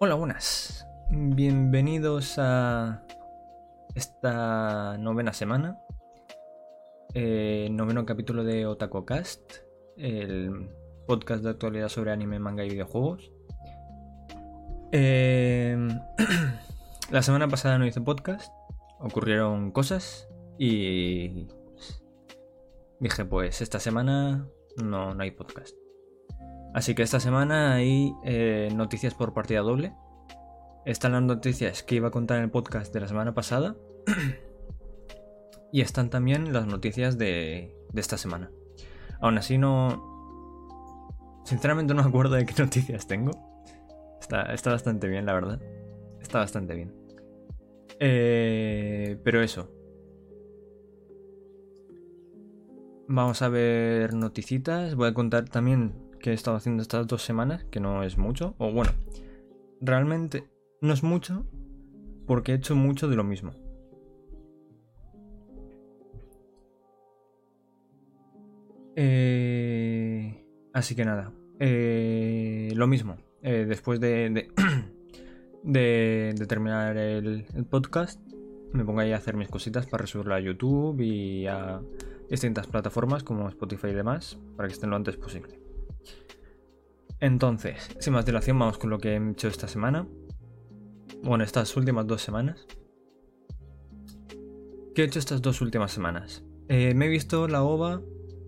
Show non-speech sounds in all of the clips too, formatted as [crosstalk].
Hola, buenas. Bienvenidos a esta novena semana. Eh, noveno capítulo de Otaku Cast, el podcast de actualidad sobre anime, manga y videojuegos. Eh, [clears throat] la semana pasada no hice podcast, ocurrieron cosas y dije pues esta semana no, no hay podcast. Así que esta semana hay eh, noticias por partida doble. Están las noticias que iba a contar en el podcast de la semana pasada. [clears throat] y están también las noticias de, esta semana. Aún así no... Sinceramente no me acuerdo de qué [laughs] noticias tengo. Está, está bastante bien, la verdad. Está bastante bien. Eh, pero eso. Vamos a ver noticitas. Voy a contar también que he estado haciendo estas dos semanas, que no es mucho, o bueno, realmente no es mucho porque he hecho mucho de lo mismo. Eh, así que nada, eh, lo mismo. Eh, después de, [clears throat] terminar el, el, podcast, me pongo ahí a hacer mis cositas para subirlo a YouTube y a distintas plataformas como Spotify y demás, para que estén lo antes posible. Entonces, sin más dilación, vamos con lo que he hecho esta semana. Bueno, estas últimas dos semanas. ¿Qué he hecho estas dos últimas semanas? Eh, me he visto la OVA,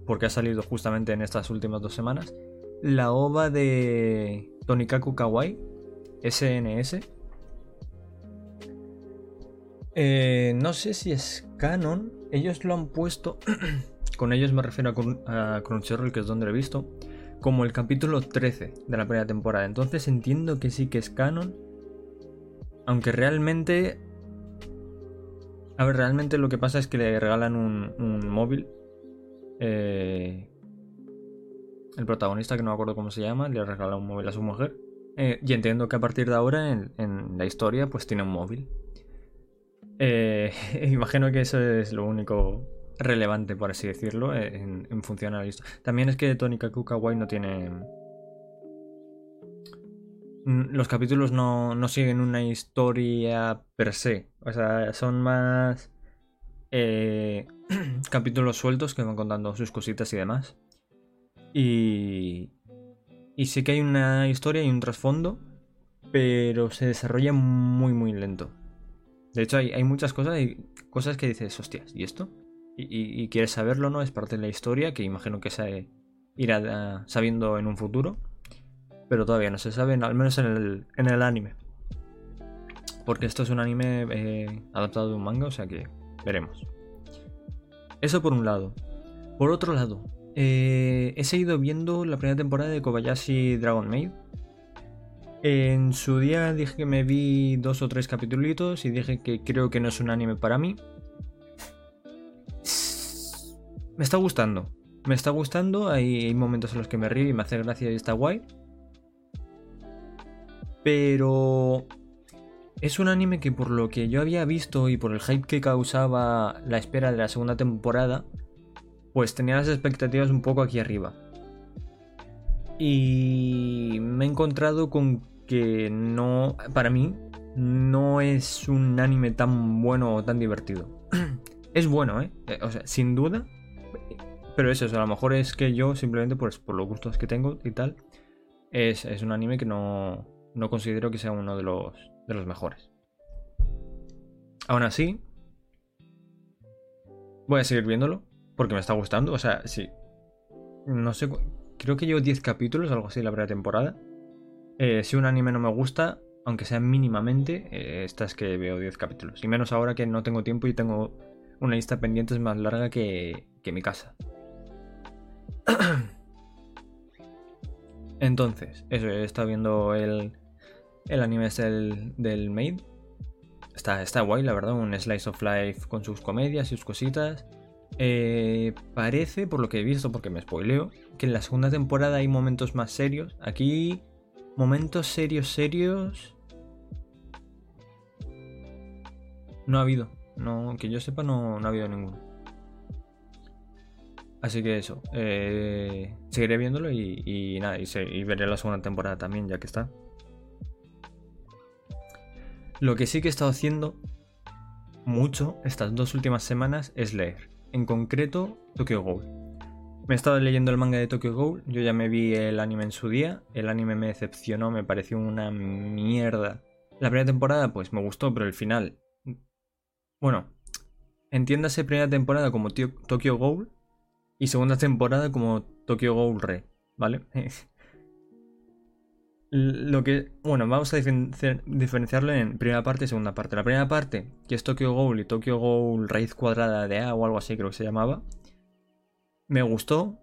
porque ha salido justamente en estas últimas dos semanas, la OVA de Tonikaku Kawaii, SNS. Eh, no sé si es canon, ellos lo han puesto, [clears throat] con ellos me refiero a, Crunchyroll, que es donde lo he visto, como el capítulo 13 de la primera temporada. Entonces entiendo que sí que es canon. Aunque realmente... A ver, realmente lo que pasa es que le regalan un, móvil. Eh, el protagonista, que no me acuerdo cómo se llama, le regala un móvil a su mujer. Eh, y entiendo que a partir de ahora en, en la historia pues tiene un móvil. Eh, [laughs] imagino que eso es lo único relevante, por así decirlo, en, en función a historia. También es que Tony Kaku no tiene... Mm, los capítulos no, no, siguen una historia per se. O sea, son más eh, [clears throat] capítulos sueltos que van contando sus cositas y demás. Y, y sí que hay una historia y un trasfondo, pero se desarrolla muy, muy lento. De hecho, hay, hay muchas cosas, y cosas que dices, hostias, ¿y esto? Y, quieres saberlo, ¿no? Es parte de la historia que imagino que se irá sabiendo en un futuro. Pero todavía no se sabe, al menos en el, en el anime. Porque esto es un anime eh, adaptado de un manga, o sea que veremos. Eso por un lado. Por otro lado, eh, he seguido viendo la primera temporada de Kobayashi Dragon Maid. En su día dije que me vi dos o tres capítulos y dije que creo que no es un anime para mí. Me está gustando. Me está gustando. Hay, momentos en los que me río y me hace gracia y está guay. Pero es un anime que por lo que yo había visto y por el hype que causaba la espera de la segunda temporada, pues tenía las expectativas un poco aquí arriba. Y me he encontrado con que no, para mí, no es un anime tan bueno o tan divertido. [clears throat] es bueno, ¿eh? O sea, sin duda, pero eso, a lo mejor es que yo simplemente pues, por los gustos que tengo y tal, es, un anime que no, no, considero que sea uno de los, de los mejores. Aún así, voy a seguir viéndolo porque me está gustando. O sea, sí. No sé, creo que llevo 10 capítulos, algo así, la primera temporada. Eh, si un anime no me gusta, aunque sea mínimamente, eh, esta es que veo 10 capítulos. Y menos ahora que no tengo tiempo y tengo una lista de pendientes más larga que, que mi casa. [clears throat] Entonces, eso, he estado viendo el, el anime este del, del Maid. Está, está guay, la verdad, un slice of life con sus comedias y sus cositas. Eh, parece, por lo que he visto, porque me spoileo, que en la segunda temporada hay momentos más serios. Aquí, momentos serios, serios. No ha habido. No, que yo sepa, no, no ha habido ninguno. Así que eso, eh, seguiré viéndolo y, nada, y, veré la segunda temporada también, ya que está. Lo que sí que he estado haciendo mucho estas dos últimas semanas es leer. En concreto, Tokyo Ghoul. Me he estado leyendo el manga de Tokyo Ghoul. Yo ya me vi el anime en su día. El anime me decepcionó, me pareció una mierda. La primera temporada, pues me gustó, pero el final. Bueno, entiéndase primera temporada como Tokyo Ghoul y segunda temporada como Tokyo Ghoul Re, ¿vale? [laughs] Lo que. Bueno, vamos a diferenciarlo en primera parte y segunda parte. La primera parte, que es Tokyo Ghoul y Tokyo Ghoul raíz cuadrada de A o algo así, creo que se llamaba. Me gustó,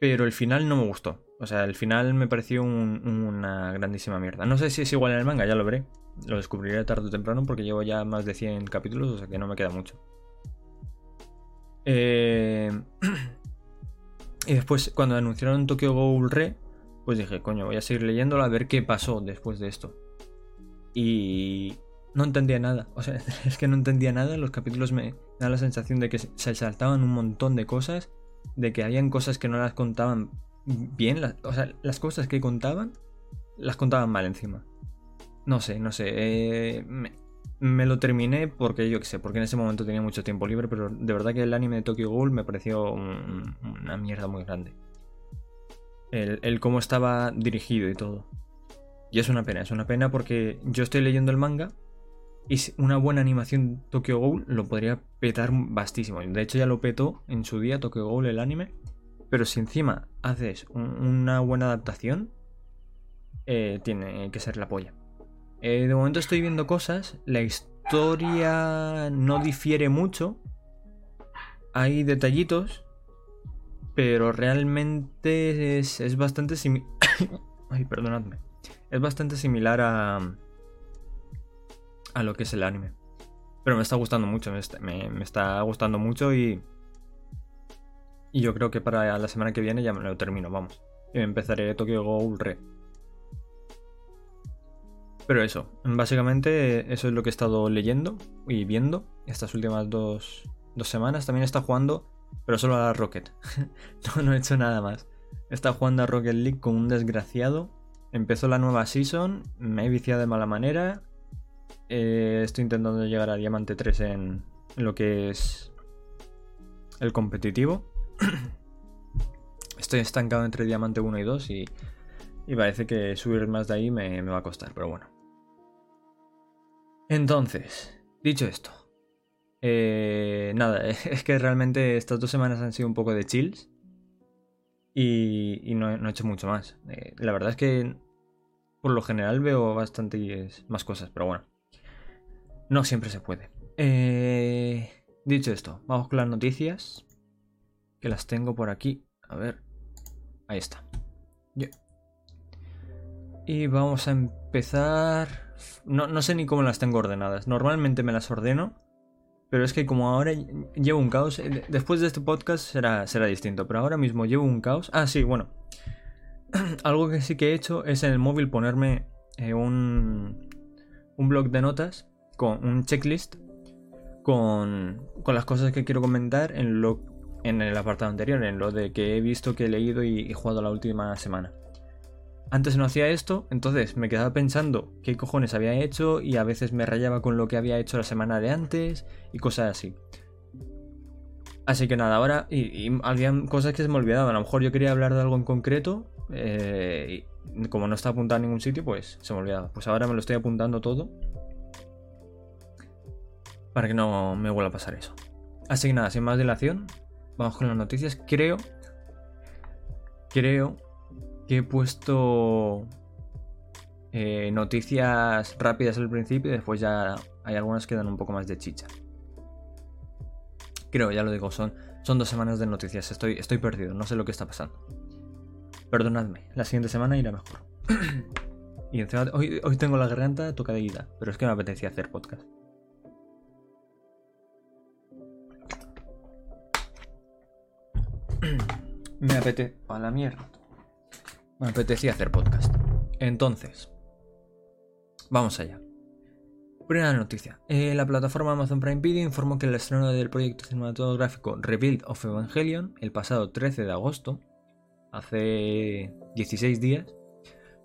pero el final no me gustó. O sea, el final me pareció una grandísima mierda. No sé si es igual en el manga, ya lo veré. Lo descubriré tarde o temprano porque llevo ya más de 100 capítulos, o sea que no me queda mucho. Eh... [clears throat] y después, cuando anunciaron Tokyo Ghoul Re, pues dije, coño, voy a seguir leyéndolo a ver qué pasó después de esto. Y no entendía nada. O sea, [laughs] es que no entendía nada. Los capítulos me dan la sensación de que se saltaban un montón de cosas. De que habían cosas que no las contaban bien. o sea, las cosas que contaban, las contaban mal encima. No sé, no sé. Eh, lo terminé porque yo qué sé, porque en ese momento tenía mucho tiempo libre. Pero de verdad que el anime de Tokyo Ghoul me pareció una mierda muy grande el, cómo estaba dirigido y todo. Y es una pena, es una pena porque yo estoy leyendo el manga y una buena animación Tokyo Ghoul lo podría petar bastísimo. De hecho ya lo petó en su día Tokyo Ghoul el anime. Pero si encima haces una buena adaptación, eh, tiene que ser la polla. Eh, de momento estoy viendo cosas, la historia no difiere mucho. Hay detallitos pero realmente es, bastante similar. [coughs] Ay, perdonadme. Es bastante similar a. a lo que es el anime. Pero me está gustando mucho, me está, gustando mucho y. Y yo creo que para la semana que viene ya me lo termino, vamos. Y empezaré Tokyo Ghoul Re. Pero eso, básicamente eso es lo que he estado leyendo y viendo estas últimas dos, dos semanas. También está jugando pero solo a Rocket. [laughs] no, he hecho nada más. Estado jugando a Rocket League con un desgraciado. Empezó la nueva season, me he viciado de mala manera. Eh, estoy intentando llegar a Diamante 3 en lo que es el competitivo. [clears throat] estoy estancado entre Diamante 1 y 2 y, parece que subir más de ahí me va a costar, pero bueno. Entonces, dicho esto, eh, nada, [laughs] es que realmente estas dos semanas han sido un poco de chills. Y, no, he hecho mucho más. Eh, la verdad es que por lo general veo bastantes más cosas, pero bueno. No siempre se puede. Eh, dicho esto, vamos con las noticias. Que las tengo por aquí. A ver. Ahí está. Y vamos a empezar... No, no sé ni cómo las tengo ordenadas. Normalmente me las ordeno pero es que como ahora llevo un caos, eh, después de este podcast será, será distinto, pero ahora mismo llevo un caos. Ah, sí, bueno. [clears throat] Algo que sí que he hecho es en el móvil ponerme eh, un, un blog de notas con un checklist con, con las cosas que quiero comentar en, lo, en el apartado anterior, en lo de que he visto, que he leído y, y jugado la última semana. Antes no hacía esto, entonces me quedaba pensando qué cojones había hecho y a veces me rayaba con lo que había hecho la semana de antes y cosas así. Así que nada, ahora, y, había cosas que se me olvidaban. A lo mejor yo quería hablar de algo en concreto, eh, y como no está apuntado en ningún sitio, pues se me olvidaba. Pues ahora me lo estoy apuntando todo para que no me vuelva a pasar eso. Así que nada, sin más dilación, vamos con las noticias. Creo, creo que he puesto eh, noticias rápidas al principio y después ya hay algunas que dan un poco más de chicha. Creo, ya lo digo, son, son dos semanas de noticias, estoy, estoy perdido, no sé lo que está pasando. Perdonadme, la siguiente semana irá mejor. [coughs] y encima, hoy, hoy tengo la garganta tocadita, pero es que me apetecía hacer podcast. [coughs] me apetece... A la mierda. Me apetecía hacer podcast. Entonces, vamos allá. Primera noticia. Eh, la plataforma Amazon Prime Video informó que el estreno del proyecto cinematográfico Rebuild of Evangelion el pasado 13 de agosto, hace 16 días,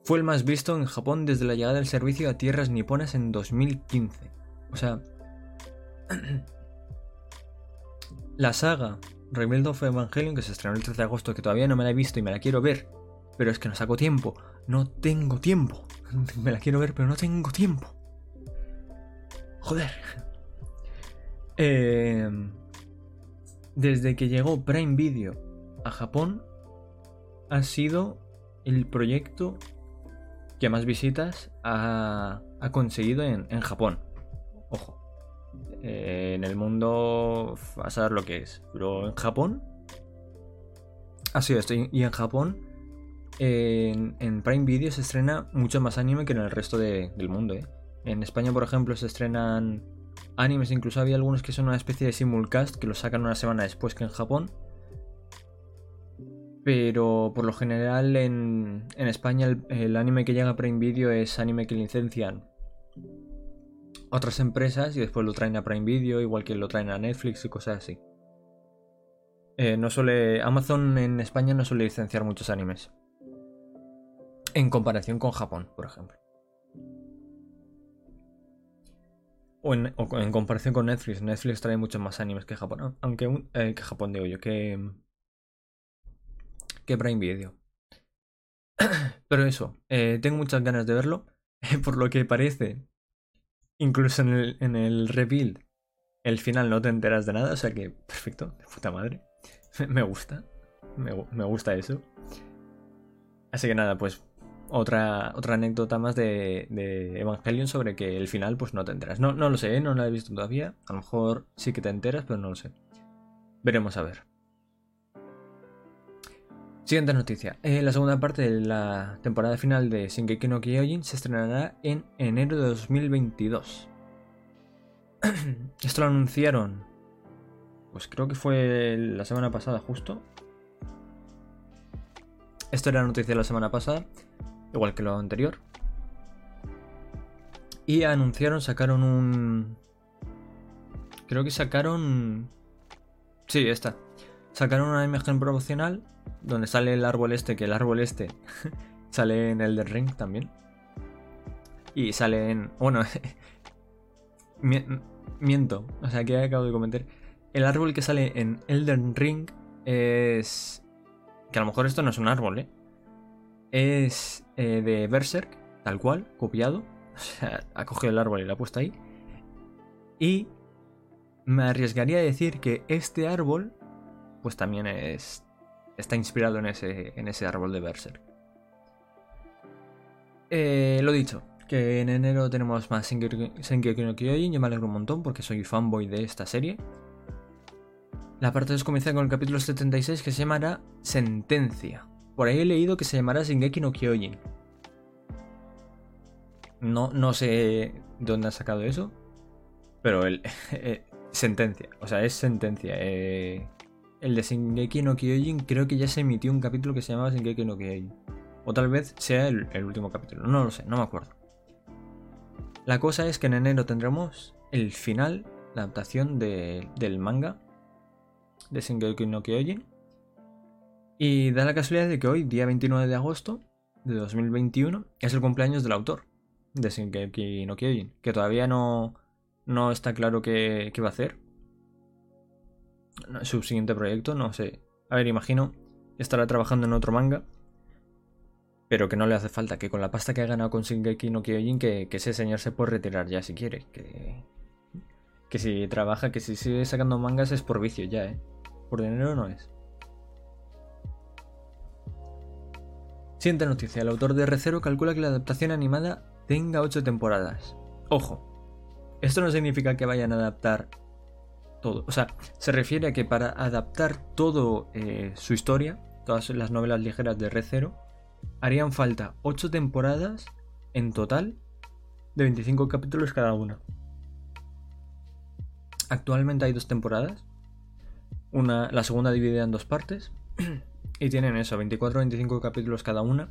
fue el más visto en Japón desde la llegada del servicio a tierras niponas en 2015. O sea, [clears throat] la saga Rebuild of Evangelion, que se estrenó el 13 de agosto, que todavía no me la he visto y me la quiero ver, pero es que no saco tiempo. No tengo tiempo. [laughs] Me la quiero ver, pero no tengo tiempo. Joder. [laughs] Eh, desde que llegó Prime Video a Japón, ha sido el proyecto que más visitas ha, conseguido en, Japón. Ojo. Eh, en el mundo a saber lo que es. Pero en Japón ha sido esto. Y en Japón, en, Prime Video se estrena mucho más anime que en el resto del mundo. ¿eh? En España, por ejemplo, se estrenan animes. Incluso había algunos que son una especie de simulcast que los sacan una semana después que en Japón. Pero por lo general en, España el, anime que llega a Prime Video es anime que licencian otras empresas y después lo traen a Prime Video, igual que lo traen a Netflix y cosas así. Eh, no suele, Amazon en España no suele licenciar muchos animes. En comparación con Japón, por ejemplo. O en, comparación con Netflix. Netflix trae muchos más animes que Japón. Aunque eh, que Japón digo yo, que, que Prime Video. [coughs] Pero eso, eh, tengo muchas ganas de verlo. [laughs] Por lo que parece, incluso en el, en el rebuild, el final no te enteras de nada. O sea que, perfecto, de puta madre. [laughs] Me gusta. Me, me gusta eso. Así que nada, pues otra, otra anécdota más de, Evangelion sobre que el final pues no te enteras. No, no lo sé, ¿eh? no lo he visto todavía. A lo mejor sí que te enteras, pero no lo sé. Veremos a ver. Siguiente noticia. Eh, la segunda parte de la temporada final de Shingeki no Kyojin se estrenará en enero de 2022. [clears throat] Esto lo anunciaron. Pues creo que fue la semana pasada justo. Esto era la noticia de la semana pasada, igual que lo anterior. Y anunciaron, sacaron un... Creo que sacaron... Sí, esta. Sacaron una imagen promocional donde sale el árbol este, que el árbol este [laughs] sale en Elden Ring también. Y sale en... Bueno, [laughs] miento, o sea, que acabo de comentar. El árbol que sale en Elden Ring es... Que a lo mejor esto no es un árbol, ¿eh? Es eh, de Berserk, tal cual, copiado. [laughs] O sea, ha cogido el árbol y lo ha puesto ahí. Y me arriesgaría a decir que este árbol, pues también es está inspirado en ese, en ese árbol de Berserk. Eh, lo dicho, que en enero tenemos más Shingeki no Kyojin, yo me alegro un montón porque soy fanboy de esta serie. La parte 2 comienza con el capítulo 76 que se llamará Sentencia. Por ahí he leído que se llamará Shingeki no Kyojin. No, no sé dónde ha sacado eso, pero el [laughs] eh, sentencia, o sea, es sentencia. Eh, el de Shingeki no Kyojin, creo que ya se emitió un capítulo que se llamaba Shingeki no Kyojin. O tal vez sea el, último capítulo, no lo sé, no me acuerdo. La cosa es que en enero tendremos el final, la adaptación del manga de Shingeki no Kyojin. Y da la casualidad de que hoy, día 29 de agosto de 2021, es el cumpleaños del autor de Shingeki no Kyojin, que todavía no, no está claro qué, qué va a hacer su siguiente proyecto, no sé. A ver, imagino estará trabajando en otro manga. Pero que no le hace falta, que con la pasta que ha ganado con Shingeki no Kyojin, que, que ese señor se puede retirar ya si quiere. Que, que si trabaja, que si sigue sacando mangas es por vicio ya, ¿eh? Por dinero no es. Siguiente noticia. El autor de R0 calcula que la adaptación animada tenga 8 temporadas. Ojo. Esto no significa que vayan a adaptar todo. O sea, se refiere a que para adaptar todo eh, su historia, todas las novelas ligeras de Red Zero, harían falta 8 temporadas en total de 25 capítulos cada una. Actualmente hay dos temporadas. Una, la segunda dividida en dos partes. [clears throat] Y tienen eso, 24-25 capítulos cada una.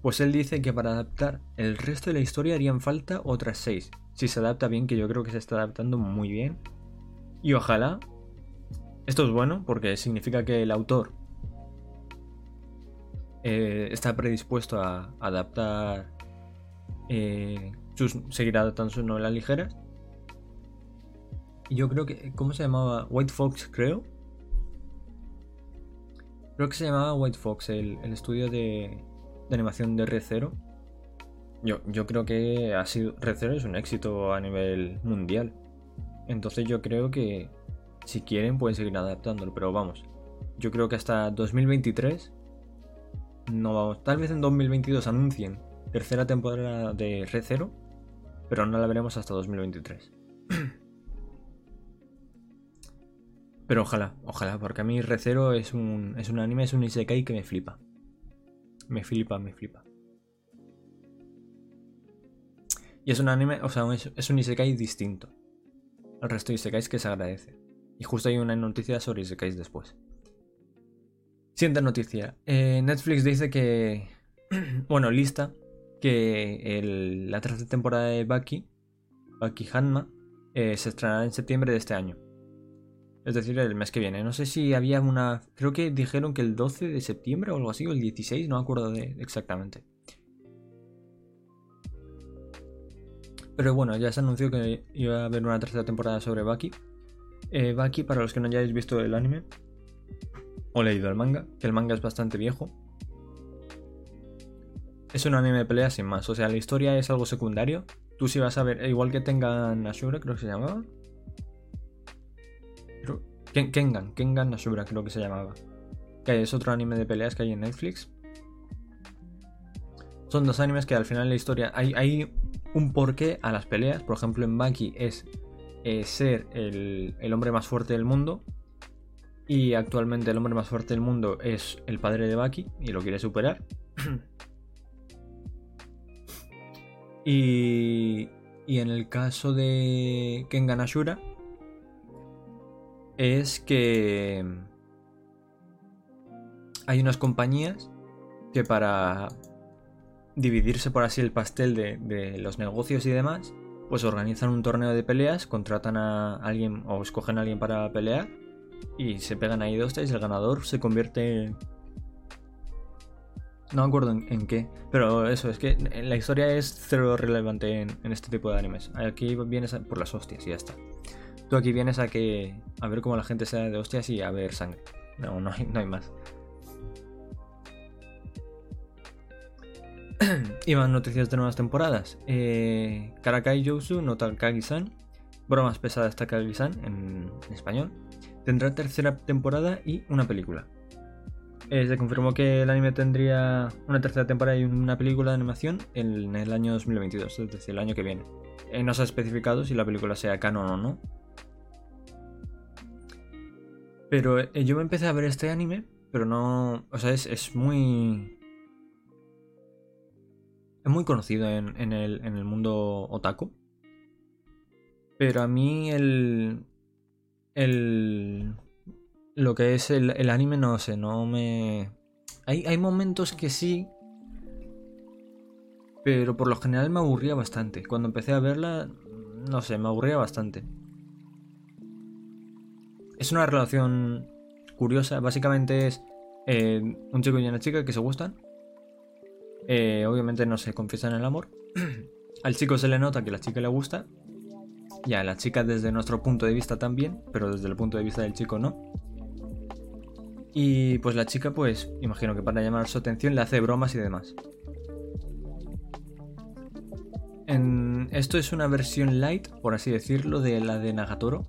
Pues él dice que para adaptar el resto de la historia harían falta otras 6. Si se adapta bien, que yo creo que se está adaptando muy bien. Y ojalá, esto es bueno porque significa que el autor eh, está predispuesto a adaptar eh, sus, seguir adaptando sus novelas ligeras. Yo creo que, ¿cómo se llamaba? White Fox, creo. Creo que se llamaba White Fox, el, estudio de, animación de Red Zero. Yo, yo creo que ha sido, es un éxito a nivel mundial. Entonces yo creo que si quieren pueden seguir adaptándolo, pero vamos. Yo creo que hasta 2023 no vamos. Tal vez en 2022 anuncien tercera temporada de Red Zero, pero no la veremos hasta 2023. [clears throat] pero ojalá, ojalá, porque a mí Red Zero es un, es un anime, es un isekai que me flipa. Me flipa, me flipa. Y es un anime, o sea, es, un isekai distinto. Al resto de isekais que se agradece. Y justo hay una noticia sobre isekais después. Siguiente noticia. Eh, Netflix dice que. [clears throat] bueno, lista. Que la tercera temporada de Bucky, Bucky Hanma, eh, se estrenará en septiembre de este año. Es decir, el mes que viene. No sé si había una. Creo que dijeron que el 12 de septiembre o algo así, o el 16, no me acuerdo de exactamente. Pero bueno, ya se anunció que iba a haber una tercera temporada sobre Bucky. Eh, Bucky, para los que no hayáis visto el anime, o leído el manga, que el manga es bastante viejo. Es un anime de pelea sin más, o sea, la historia es algo secundario. Tú sí vas a ver, igual que tengan Ashura, creo que se llamaba. Kengan, Kengan Ashura creo que se llamaba. Que es otro anime de peleas que hay en Netflix. Son dos animes que al final la historia hay, un porqué a las peleas. Por ejemplo, en Baki es eh, ser el, el hombre más fuerte del mundo y actualmente el hombre más fuerte del mundo es el padre de Baki y lo quiere superar. [clears throat] y, y en el caso de Kengan Ashura es que hay unas compañías que para dividirse por así el pastel de, de, los negocios y demás, pues organizan un torneo de peleas, contratan a alguien o escogen a alguien para pelear y se pegan ahí dos y el ganador se convierte no me acuerdo en, qué, pero eso, es que la historia es cero relevante en, este tipo de animes. Aquí vienes por las hostias y ya está. Tú aquí vienes a que a ver cómo la gente se de hostias y a ver sangre. No, no hay, no hay más. [clears throat] y más noticias de nuevas temporadas. Eh, Karakai Yousu no Takagi-san. Bromas pesadas Takagi-san en español tendrá tercera temporada y una película. Eh, se confirmó que el anime tendría una tercera temporada y una película de animación en el año 2022, es decir, el año que viene. Eh, no se ha especificado si la película sea canon o no. Pero eh, yo me empecé a ver este anime, pero no. O sea, es, muy. Es muy conocido en, el, en el mundo otaku. Pero a mí el, el, lo que es el, anime, no sé, no me... Hay, hay momentos que sí, pero por lo general me aburría bastante. Cuando empecé a verla, no sé, me aburría bastante. Es una relación curiosa, básicamente es eh, un chico y una chica que se gustan. Eh, obviamente no se confiesan el amor. [clears throat] Al chico se le nota que la chica le gusta y a la chica desde nuestro punto de vista también, pero desde el punto de vista del chico no. Y pues la chica, pues, imagino que para llamar su atención le hace bromas y demás. Esto es una versión light, por así decirlo, de la de Nagatoro.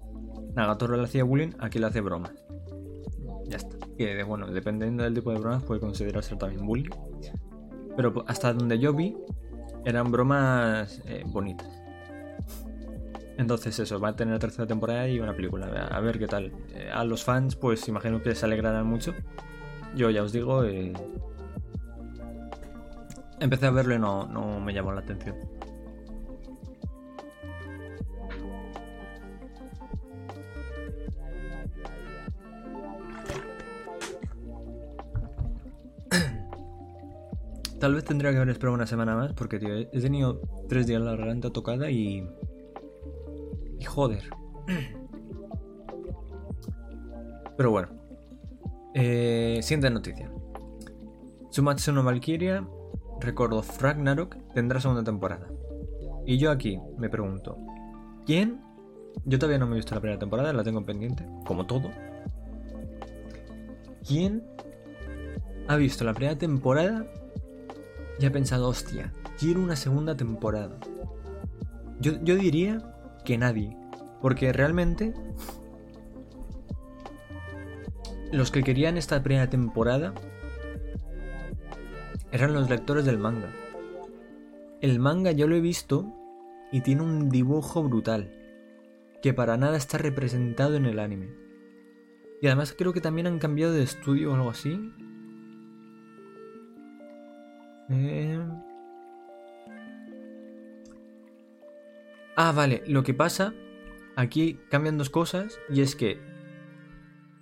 Nagatoro le hacía bullying, aquí le hace bromas. Ya está. Que bueno, dependiendo del tipo de bromas puede considerarse también bullying. Pero hasta donde yo vi, eran bromas eh, bonitas. Entonces eso, va a tener tercera temporada y una película. A ver qué tal. Eh, a los fans, pues imagino que se alegrarán mucho. Yo ya os digo, eh, empecé a verlo y no, no me llamó la atención. Tal vez tendría que haber esperado una semana más porque, tío, he tenido tres días la garganta tocada y y joder. [clears throat] Pero bueno. Eh, siguiente noticia. Tsumatsu no Valkyria, recuerdo Ragnarok, tendrá segunda temporada. Y yo aquí me pregunto, ¿quién? Yo todavía no me he visto la primera temporada, la tengo pendiente, como todo. ¿Quién ha visto la primera temporada y ha pensado, hostia, quiero una segunda temporada? Yo, yo diría que nadie, porque realmente los que querían esta primera temporada eran los lectores del manga. El manga yo lo he visto y tiene un dibujo brutal, que para nada está representado en el anime. Y además creo que también han cambiado de estudio o algo así. Eh. Ah, vale, lo que pasa, aquí cambian dos cosas y es que...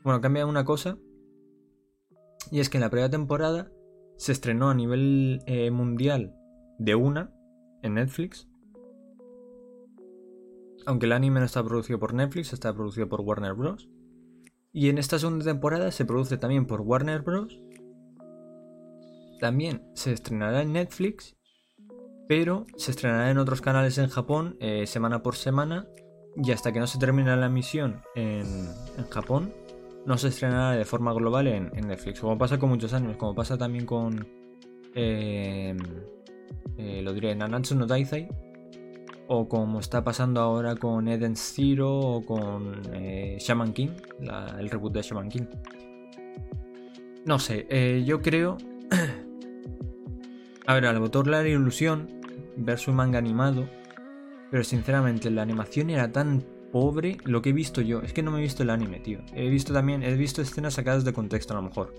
Bueno, cambia una cosa. Y es que en la primera temporada se estrenó a nivel eh, mundial de una en Netflix. Aunque el anime no está producido por Netflix, está producido por Warner Bros. Y en esta segunda temporada se produce también por Warner Bros. También se estrenará en Netflix, pero se estrenará en otros canales en Japón eh, semana por semana. Y hasta que no se termine la emisión en, Japón, no se estrenará de forma global en, Netflix. Como pasa con muchos años, como pasa también con. Eh, eh, lo diré, Nanatsu no Daisei. O como está pasando ahora con Eden Zero o con eh, Shaman King, el reboot de Shaman King. No sé, eh, yo creo. [clears throat] A ver, al motor la ilusión ver su manga animado. Pero sinceramente, la animación era tan pobre lo que he visto yo. Es que no me he visto el anime, tío. He visto también, he visto escenas sacadas de contexto a lo mejor.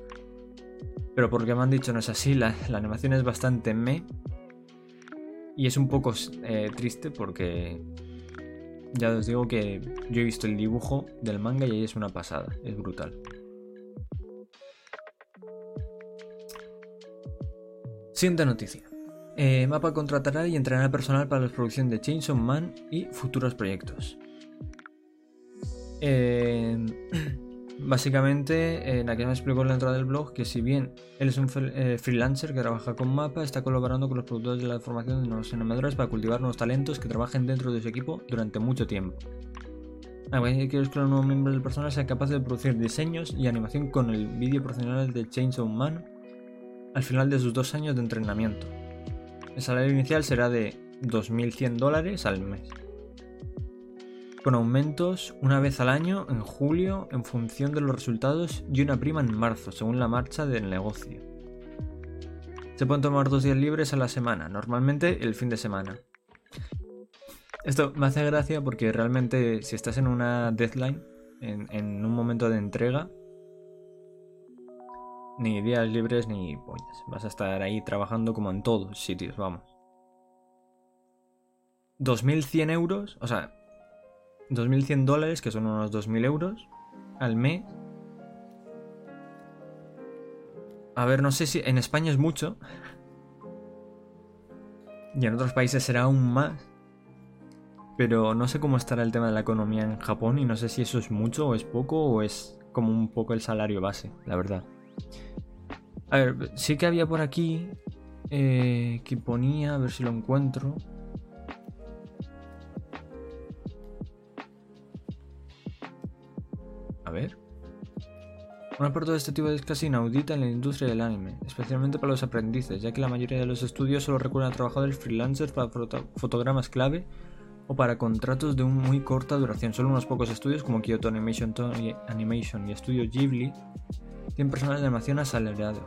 Pero porque me han dicho no es así, la, animación es bastante me. Y es un poco eh, triste porque ya os digo que yo he visto el dibujo del manga y ahí es una pasada, es brutal. Siguiente noticia. Eh, Mapa contratará y entrenará personal para la producción de Chainsaw Man y futuros proyectos. [clears throat] Eh, básicamente, que me explicó en la entrada del blog que si bien él es un eh, freelancer que trabaja con Mapa, está colaborando con los productores de la formación de nuevos animadores para cultivar nuevos talentos que trabajen dentro de su equipo durante mucho tiempo. Que quiero que los nuevos miembros del personal sean capaces de producir diseños y animación con el vídeo profesional de Chainsaw Man al final de sus dos años de entrenamiento. El salario inicial será de 2.100 dólares al mes con aumentos una vez al año en julio en función de los resultados y una prima en marzo, según la marcha del negocio. Se pueden tomar dos días libres a la semana, normalmente el fin de semana. Esto me hace gracia porque realmente si estás en una deadline, en, un momento de entrega, ni días libres ni. Vas a estar ahí trabajando como en todos sitios, vamos. 2.100 euros, o sea, 2.100 dólares, que son unos 2.000 euros al mes. A ver, no sé si en España es mucho. Y en otros países será aún más. Pero no sé cómo estará el tema de la economía en Japón y no sé si eso es mucho o es poco o es como un poco el salario base, la verdad. A ver, sí que había por aquí eh, que ponía, a ver si lo encuentro. ver. Una aporte de este tipo es casi inaudita en la industria del anime, especialmente para los aprendices, ya que la mayoría de los estudios solo recurren a trabajadores freelancers para fotogramas clave o para contratos de un muy corta duración. Solo unos pocos estudios como Kyoto Animation, Animation y Studio Ghibli tienen personal de animación asalariado.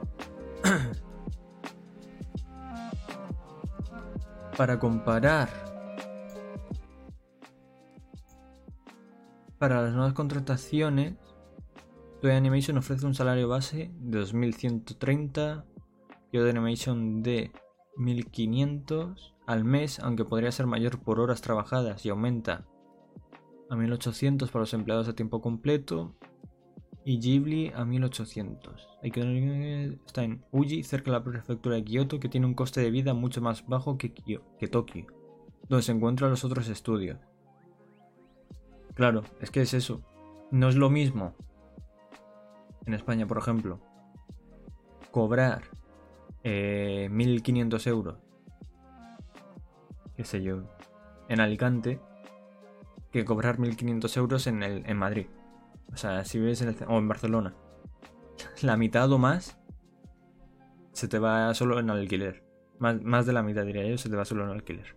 [coughs] para comparar Para las nuevas contrataciones, Toei Animation ofrece un salario base de 2.130, Yoda Animation de 1.500 al mes, aunque podría ser mayor por horas trabajadas y aumenta a 1.800 para los empleados a tiempo completo y Ghibli a 1800. Hay que está en Uji, cerca de la prefectura de Kyoto, que tiene un coste de vida mucho más bajo que, Tokio, donde se encuentran los otros estudios. Claro, es que es eso. No es lo mismo. En España, por ejemplo. Cobrar eh, 1.500 euros, qué sé yo, en Alicante, que cobrar 1.500 euros en, el, en Madrid. O sea, si vives en el, o en Barcelona, [laughs] la mitad o más se te va solo en alquiler. Más, más de la mitad, diría yo, se te va solo en alquiler.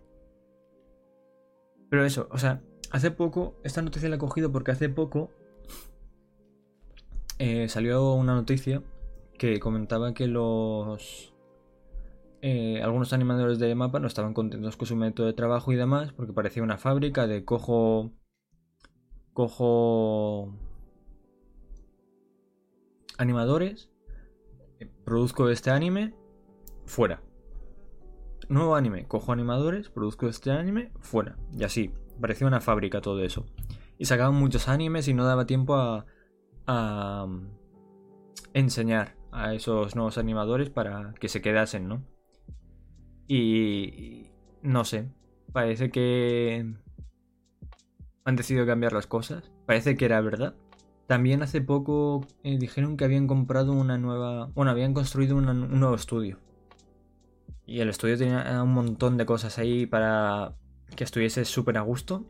Pero eso, o sea, hace poco, esta noticia la he cogido porque hace poco eh, salió una noticia que comentaba que los eh, algunos animadores de mapa no estaban contentos con su método de trabajo y demás porque parecía una fábrica de cojo cojo animadores eh, produzco este anime fuera nuevo anime cojo animadores produzco este anime fuera y así parecía una fábrica todo eso y sacaban muchos animes y no daba tiempo a a enseñar a esos nuevos animadores para que se quedasen, ¿no? Y no sé, parece que han decidido cambiar las cosas. Parece que era verdad. También hace poco eh, dijeron que habían comprado una nueva... Bueno, habían construido un nuevo estudio. Y el estudio tenía un montón de cosas ahí para que estuviese súper a gusto.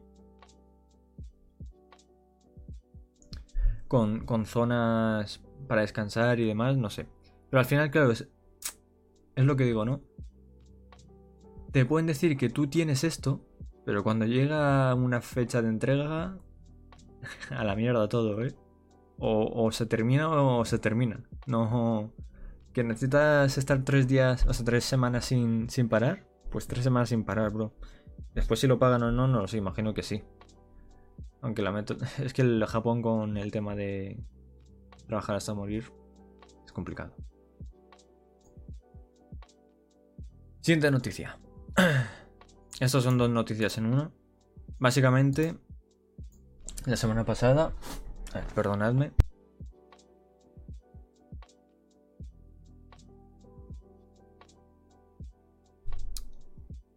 con, zonas para descansar y demás, no sé. Pero al final, claro, es, es lo que digo, ¿no? Te pueden decir que tú tienes esto, pero cuando llega una fecha de entrega, [laughs] a la mierda todo, ¿eh? O, se termina o se termina. No. Que necesitas estar tres días, o sea, tres semanas sin, sin parar. Pues tres semanas sin parar, bro. Después si lo pagan o no, no lo sé, imagino que sí. Aunque la meto... [laughs] Es que el Japón con el tema de trabajar hasta morir es complicado. Siguiente noticia. [clears throat] Estas son dos noticias en una. Básicamente, la semana pasada... perdonadme.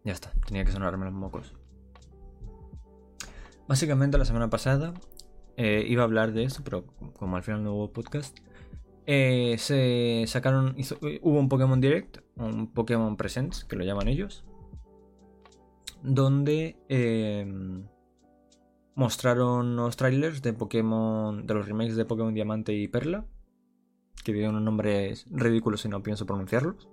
Ya está, tenía que sonarme los mocos. Básicamente la semana pasada eh, iba a hablar de esto, pero como al final no hubo podcast, eh, se sacaron, hubo un Pokémon Direct, un Pokémon Presents, que lo llaman ellos, donde mostraron los trailers de Pokémon, de los remakes de Pokémon Diamante y Perla, que tienen unos nombres ridículos y no pienso pronunciarlos.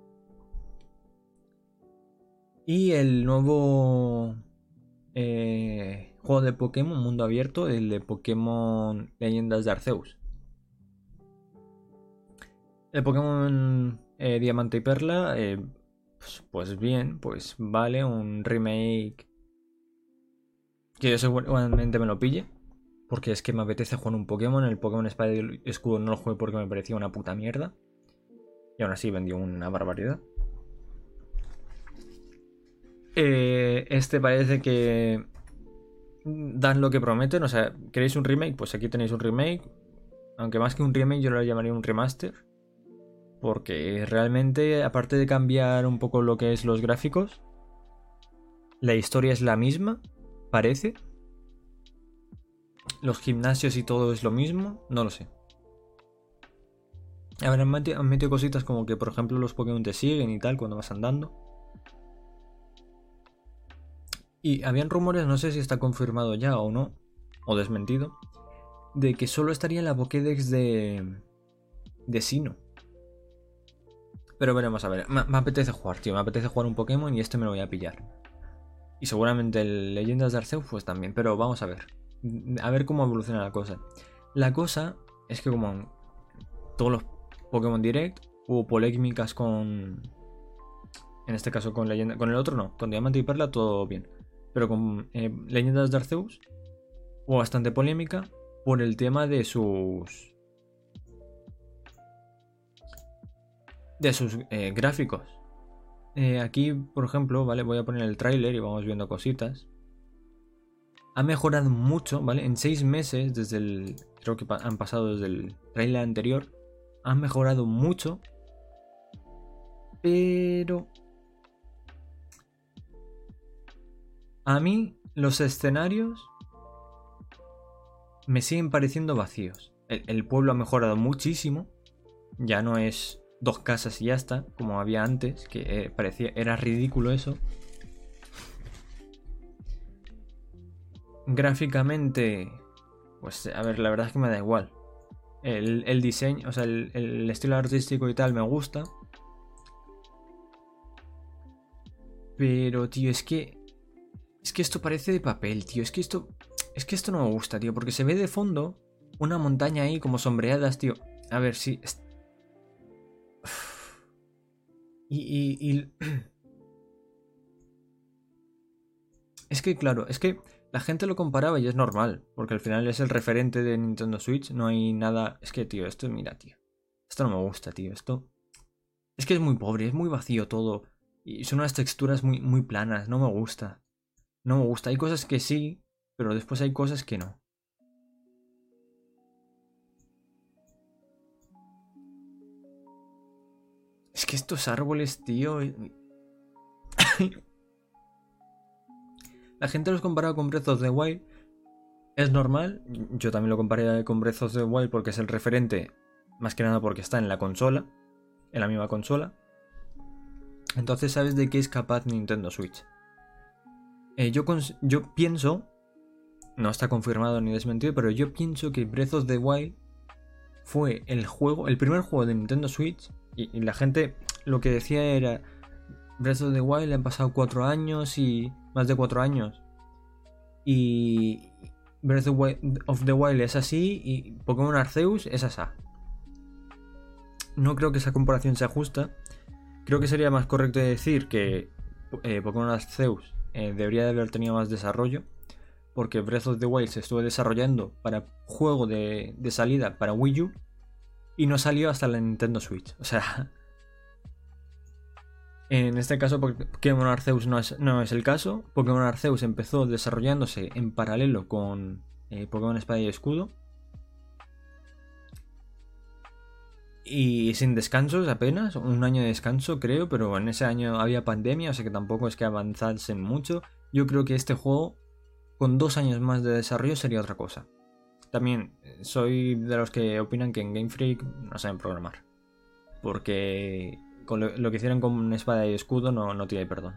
Y el nuevo eh, juego de Pokémon mundo abierto, el de Pokémon Leyendas de Arceus. El Pokémon eh, Diamante y Perla, eh, pues, pues, bien, pues vale, un remake que yo seguramente me lo pille. Porque es que me apetece jugar un Pokémon. El Pokémon Espada y Escudo no lo jugué porque me parecía una puta mierda. Y aún así vendió una barbaridad. Eh, este parece que dan lo que prometen. O sea, ¿queréis un remake? Pues aquí tenéis un remake. Aunque más que un remake yo lo llamaría un remaster. Porque realmente, aparte de cambiar un poco lo que es los gráficos, la historia es la misma, parece. Los gimnasios y todo es lo mismo, no lo sé. A ver, han metido, cositas como que, por ejemplo, los Pokémon te siguen y tal cuando vas andando. Y habían rumores, no sé si está confirmado ya o no, o desmentido, de que solo estaría en la Pokédex de. de Sino. Pero veremos a ver. Me, apetece jugar, tío. Me apetece jugar un Pokémon y este me lo voy a pillar. Y seguramente el Leyendas de Arceus, pues también. Pero vamos a ver. A ver cómo evoluciona la cosa. La cosa es que, como todos los Pokémon Direct, hubo polémicas con. En este caso con Leyenda. Con el otro no. Con Diamante y Perla todo bien. Pero con eh, Leyendas de Arceus hubo bastante polémica por el tema de sus. de sus eh, gráficos. Eh, aquí, por ejemplo, ¿vale? Voy a poner el tráiler y vamos viendo cositas. Ha mejorado mucho, ¿vale? En seis meses, desde el. Creo que han pasado desde el tráiler anterior. Han mejorado mucho. Pero A mí los escenarios me siguen pareciendo vacíos. El, pueblo ha mejorado muchísimo. Ya no es dos casas y ya está, como había antes, que eh, parecía, era ridículo eso. Gráficamente, pues a ver, la verdad es que me da igual. El, diseño, o sea, el, estilo artístico y tal me gusta. Pero, tío, es que... Es que esto parece de papel, tío. Es que esto... Es que esto no me gusta, tío. Porque se ve de fondo una montaña ahí como sombreadas, tío. A ver, si... Y, y, [clears throat] Es que, claro, es que la gente lo comparaba y es normal, porque al final es el referente de Nintendo Switch, no hay nada... Es que, tío, esto, mira, tío. Esto no me gusta, tío, esto... Es que es muy pobre, es muy vacío todo. Y son unas texturas muy, muy planas, no me gusta. No me gusta. Hay cosas que sí, pero después hay cosas que no. Es que estos árboles, tío... [coughs] La gente los compara con Breath of the Wild. Es normal. Yo también lo comparé con Breath of the Wild porque es el referente. Más que nada porque está en la consola. En la misma consola. Entonces sabes de qué es capaz Nintendo Switch. Eh, yo, yo pienso. No está confirmado ni desmentido, pero yo pienso que Breath of the Wild fue el juego, el primer juego de Nintendo Switch y, la gente lo que decía era, Breath of the Wild han pasado cuatro años y más de cuatro años. Y Breath of the Wild es así y Pokémon Arceus es asa. No creo que esa comparación sea justa. Creo que sería más correcto decir que eh, Pokémon Arceus eh, debería de haber tenido más desarrollo. Porque Breath of the Wild se estuvo desarrollando para juego de salida para Wii U y no salió hasta la Nintendo Switch. O sea, en este caso Pokémon Arceus no es, no es el caso. Pokémon Arceus empezó desarrollándose en paralelo con eh, Pokémon Espada y Escudo. Y sin descansos apenas, un año de descanso creo, pero en ese año había pandemia, o sea que tampoco es que avanzasen mucho. Yo creo que este juego, con dos años más de desarrollo, sería otra cosa. También eh, soy de los que opinan que en Game Freak no saben programar. Porque con lo, que hicieron con espada y escudo no, no tiene perdón.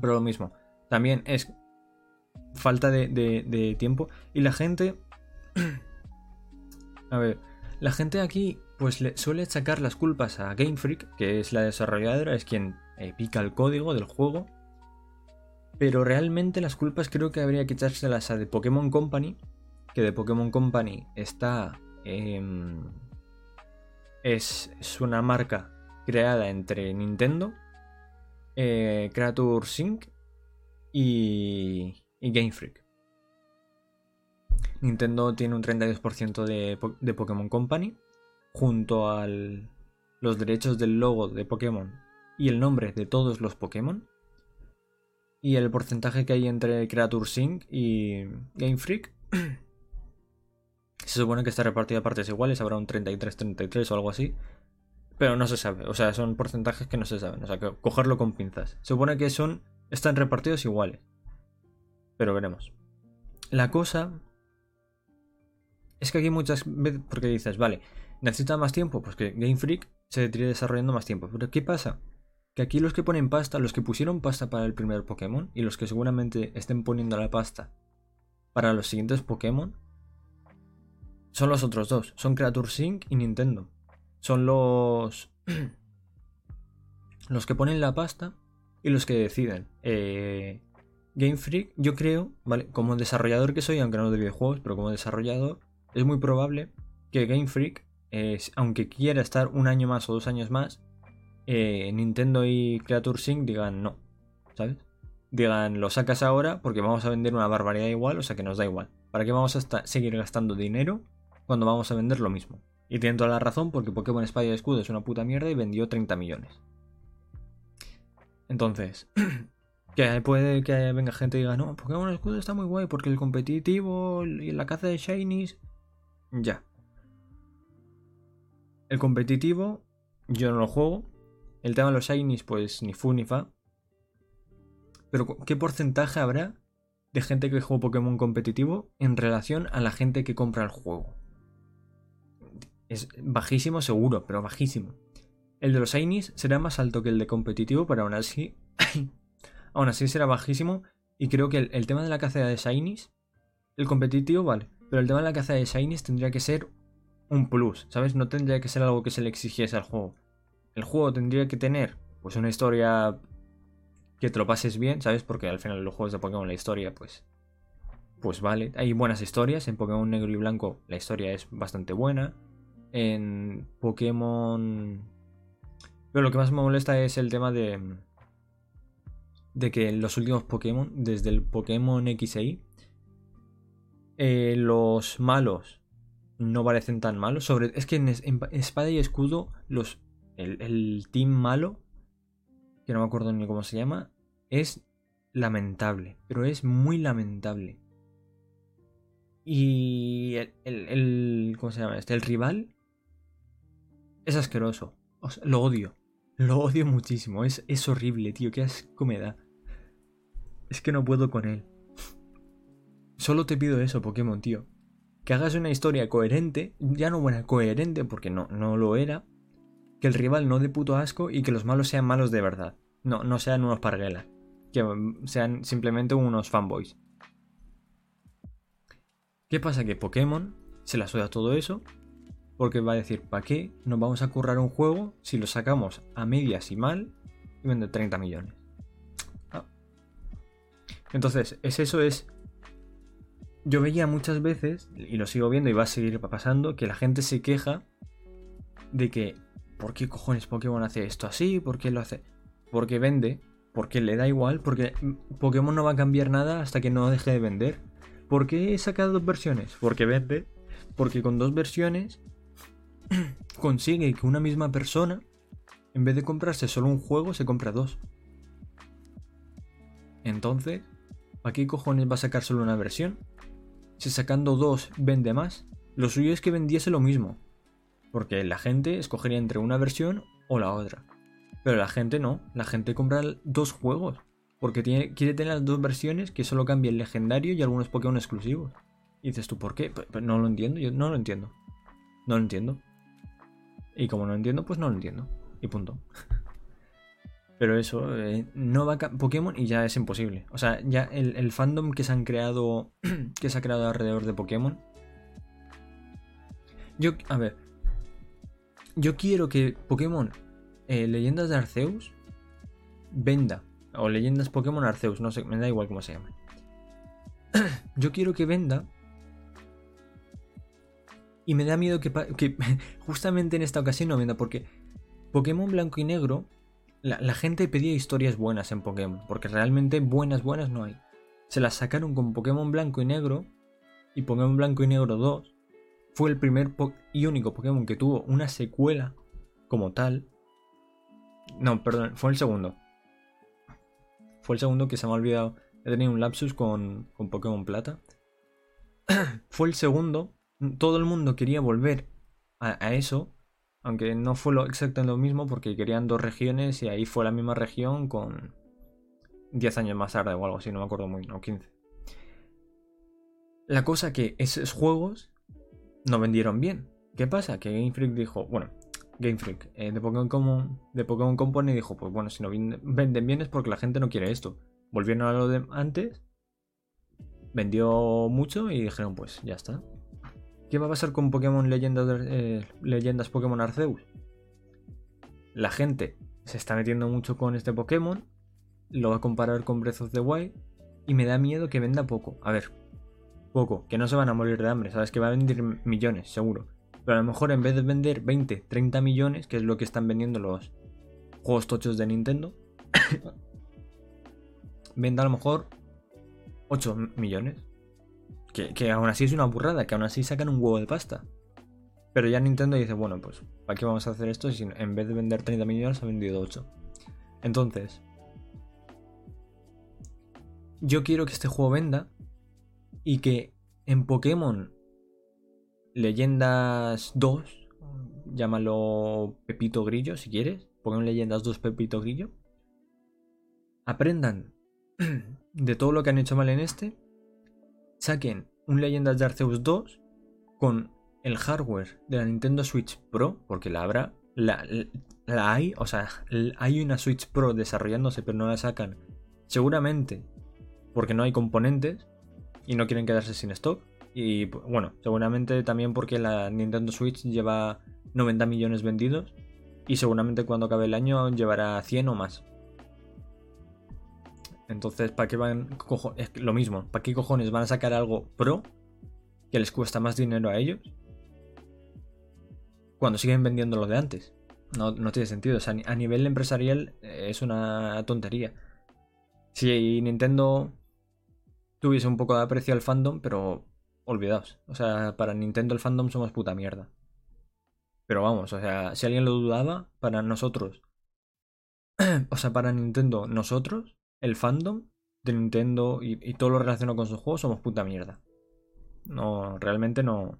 Pero lo mismo. También es falta de, tiempo. Y la gente... [clears throat] a ver, la gente aquí pues le suele sacar las culpas a Game Freak, que es la desarrolladora, es quien eh, pica el código del juego pero realmente las culpas creo que habría que echárselas a de Pokémon Company, que de Pokémon Company está... es, una marca creada entre Nintendo, eh, Creature Sync y, Game Freak. Nintendo tiene un 32% de, de, Pokémon Company, junto a los derechos del logo de Pokémon y el nombre de todos los Pokémon y el porcentaje que hay entre Creature Sync y Game Freak. [clears throat] se supone que está repartido a partes iguales, habrá un 33-33 o algo así. Pero no se sabe, o sea, son porcentajes que no se saben, o sea, que cogerlo con pinzas. Se supone que son, están repartidos iguales. Pero veremos. La cosa es que aquí muchas veces, porque dices, vale, necesita más tiempo, pues que Game Freak se tire desarrollando más tiempo. Pero ¿qué pasa? Que aquí los que ponen pasta, los que pusieron pasta para el primer Pokémon y los que seguramente estén poniendo la pasta para los siguientes Pokémon son los otros dos, son Creature Sync y Nintendo. Son los [clears throat] los que ponen la pasta y los que deciden. Eh, Game Freak, yo creo, vale, como desarrollador que soy, aunque no de videojuegos, pero como desarrollador, es muy probable que Game Freak, aunque quiera estar un año más o dos años más, eh, Nintendo y Creature Sync digan no, ¿sabes? Digan, lo sacas ahora porque vamos a vender una barbaridad igual, o sea que nos da igual. ¿Para qué vamos a seguir gastando dinero cuando vamos a vender lo mismo? Y tienen toda la razón porque Pokémon Espada y Escudo es una puta mierda y vendió 30 millones. Entonces, [clears throat] que puede que venga gente y diga, no, Pokémon Escudo está muy guay porque el competitivo y la caza de Shinies. Ya. El competitivo, yo no lo juego, el tema de los shinies, pues ni fu ni fa. Pero ¿qué porcentaje habrá de gente que juega Pokémon competitivo en relación a la gente que compra el juego? es bajísimo seguro, pero bajísimo. El de los Shinies será más alto que el de competitivo, pero aún así. [coughs] aún así será bajísimo. Y creo que el, tema de la caza de Shinies. El competitivo, vale. Pero el tema de la caza de Shinies tendría que ser un plus, ¿sabes? No tendría que ser algo que se le exigiese al juego. El juego tendría que tener, pues, una historia que te lo pases bien, ¿sabes? Porque al final los juegos de Pokémon, la historia, pues. Pues vale. Hay buenas historias. En Pokémon Negro y Blanco la historia es bastante buena. En Pokémon pero lo que más me molesta es el tema de. De que los últimos Pokémon, desde el Pokémon XY, eh, los malos no parecen tan malos. Sobre, es que en, Espada y Escudo, los, el, el, team malo, que no me acuerdo ni cómo se llama, es lamentable. Pero es muy lamentable. Y el, el, ¿Cómo se llama este? El rival es asqueroso. lo odio. Lo odio muchísimo. Es, es horrible, tío. Qué asco me da. Es que no puedo con él. Solo te pido eso, Pokémon, tío. Que hagas una historia coherente. Ya no buena, coherente, porque no, no lo era. Que el rival no dé puto asco y que los malos sean malos de verdad. No, no sean unos parguelas. Que sean simplemente unos fanboys. ¿Qué pasa? Que Pokémon se la suda todo eso porque va a decir, ¿para qué nos vamos a currar un juego si lo sacamos a medias y mal y vende 30 millones? Ah. Entonces, es eso es... Yo veía muchas veces, y lo sigo viendo y va a seguir pasando, que la gente se queja de que, ¿por qué cojones Pokémon hace esto así? ¿Por qué lo hace? Porque vende, porque le da igual, porque Pokémon no va a cambiar nada hasta que no deje de vender. ¿Por qué he sacado dos versiones? Porque vende, porque con dos versiones [clears throat] consigue que una misma persona, en vez de comprarse solo un juego, se compra dos. Entonces, ¿a qué cojones va a sacar solo una versión? Si sacando dos vende más, lo suyo es que vendiese lo mismo. Porque la gente escogería entre una versión o la otra. Pero la gente no, la gente compra dos juegos. Porque tiene, quiere tener las dos versiones que solo cambia el legendario y algunos Pokémon exclusivos. Y dices tú, ¿por qué? Pues, no lo entiendo, yo no lo entiendo. No lo entiendo. Y como no entiendo, pues no lo entiendo. Y punto. [laughs] Pero eso, eh, no va a Pokémon y ya es imposible. O sea, ya el, fandom que se han creado. [clears throat] que se ha creado alrededor de Pokémon. Yo, a ver. Yo quiero que Pokémon eh, Leyendas de Arceus venda. O Leyendas Pokémon Arceus, no sé, me da igual cómo se llama. [clears throat] Yo quiero que venda y me da miedo que, [laughs] justamente en esta ocasión no venda, porque Pokémon Blanco y Negro, la, gente pedía historias buenas en Pokémon, porque realmente buenas, buenas no hay. Se las sacaron con Pokémon Blanco y Negro, y Pokémon Blanco y Negro 2 fue el primer y único Pokémon que tuvo una secuela como tal. No, perdón, fue el segundo. Fue el segundo que se me ha olvidado. He tenido un lapsus con, Pokémon Plata. [clears throat] fue el segundo todo el mundo quería volver a, eso, aunque no fue lo, exactamente lo mismo porque querían dos regiones y ahí fue la misma región con 10 años más tarde o algo así, no me acuerdo muy bien, o 15. La cosa que esos juegos no vendieron bien. ¿Qué pasa? Que Game Freak dijo, bueno, Game Freak, eh, de, Pokémon, de Pokémon Company dijo, pues bueno, si no venden bien es porque la gente no quiere esto. Volvieron a lo de antes, vendió mucho y dijeron, pues ya está. ¿Qué va a pasar con Pokémon Leyendas, eh, Leyendas Pokémon Arceus? La gente se está metiendo mucho con este Pokémon, lo va a comparar con Breath of the Wild y me da miedo que venda poco. A ver, poco, que no se van a morir de hambre, sabes que va a vender millones, seguro. Pero a lo mejor en vez de vender 20, 30 millones, que es lo que están vendiendo los juegos tochos de Nintendo, [coughs] venda a lo mejor 8 millones. Que, aún así es una burrada, que aún así sacan un huevo de pasta. Pero ya Nintendo dice, bueno, pues, ¿para qué vamos a hacer esto si en vez de vender 30 millones ha vendido 8? Entonces, yo quiero que este juego venda y que en Pokémon Leyendas 2, llámalo Pepito Grillo si quieres, Pokémon Leyendas 2 Pepito Grillo, aprendan [clears throat] de todo lo que han hecho mal en este saquen un Leyendas de Arceus 2 con el hardware de la Nintendo Switch Pro, porque la habrá, la, la hay, o sea, hay una Switch Pro desarrollándose, pero no la sacan. Seguramente porque no hay componentes y no quieren quedarse sin stock. Y bueno, seguramente también porque la Nintendo Switch lleva 90 millones vendidos y seguramente cuando acabe el año llevará 100 o más. Entonces, ¿para qué van? Es lo mismo, ¿para qué cojones van a sacar algo pro que les cuesta más dinero a ellos cuando siguen vendiendo lo de antes? No, no tiene sentido. O sea, a nivel empresarial eh, es una tontería. Si Nintendo tuviese un poco de aprecio al fandom, pero olvidaos. O sea, para Nintendo el fandom somos puta mierda. Pero vamos, o sea, si alguien lo dudaba, para nosotros, [clears throat] o sea, para Nintendo, nosotros, el fandom de Nintendo y, todo lo relacionado con sus juegos, somos puta mierda. No, realmente no.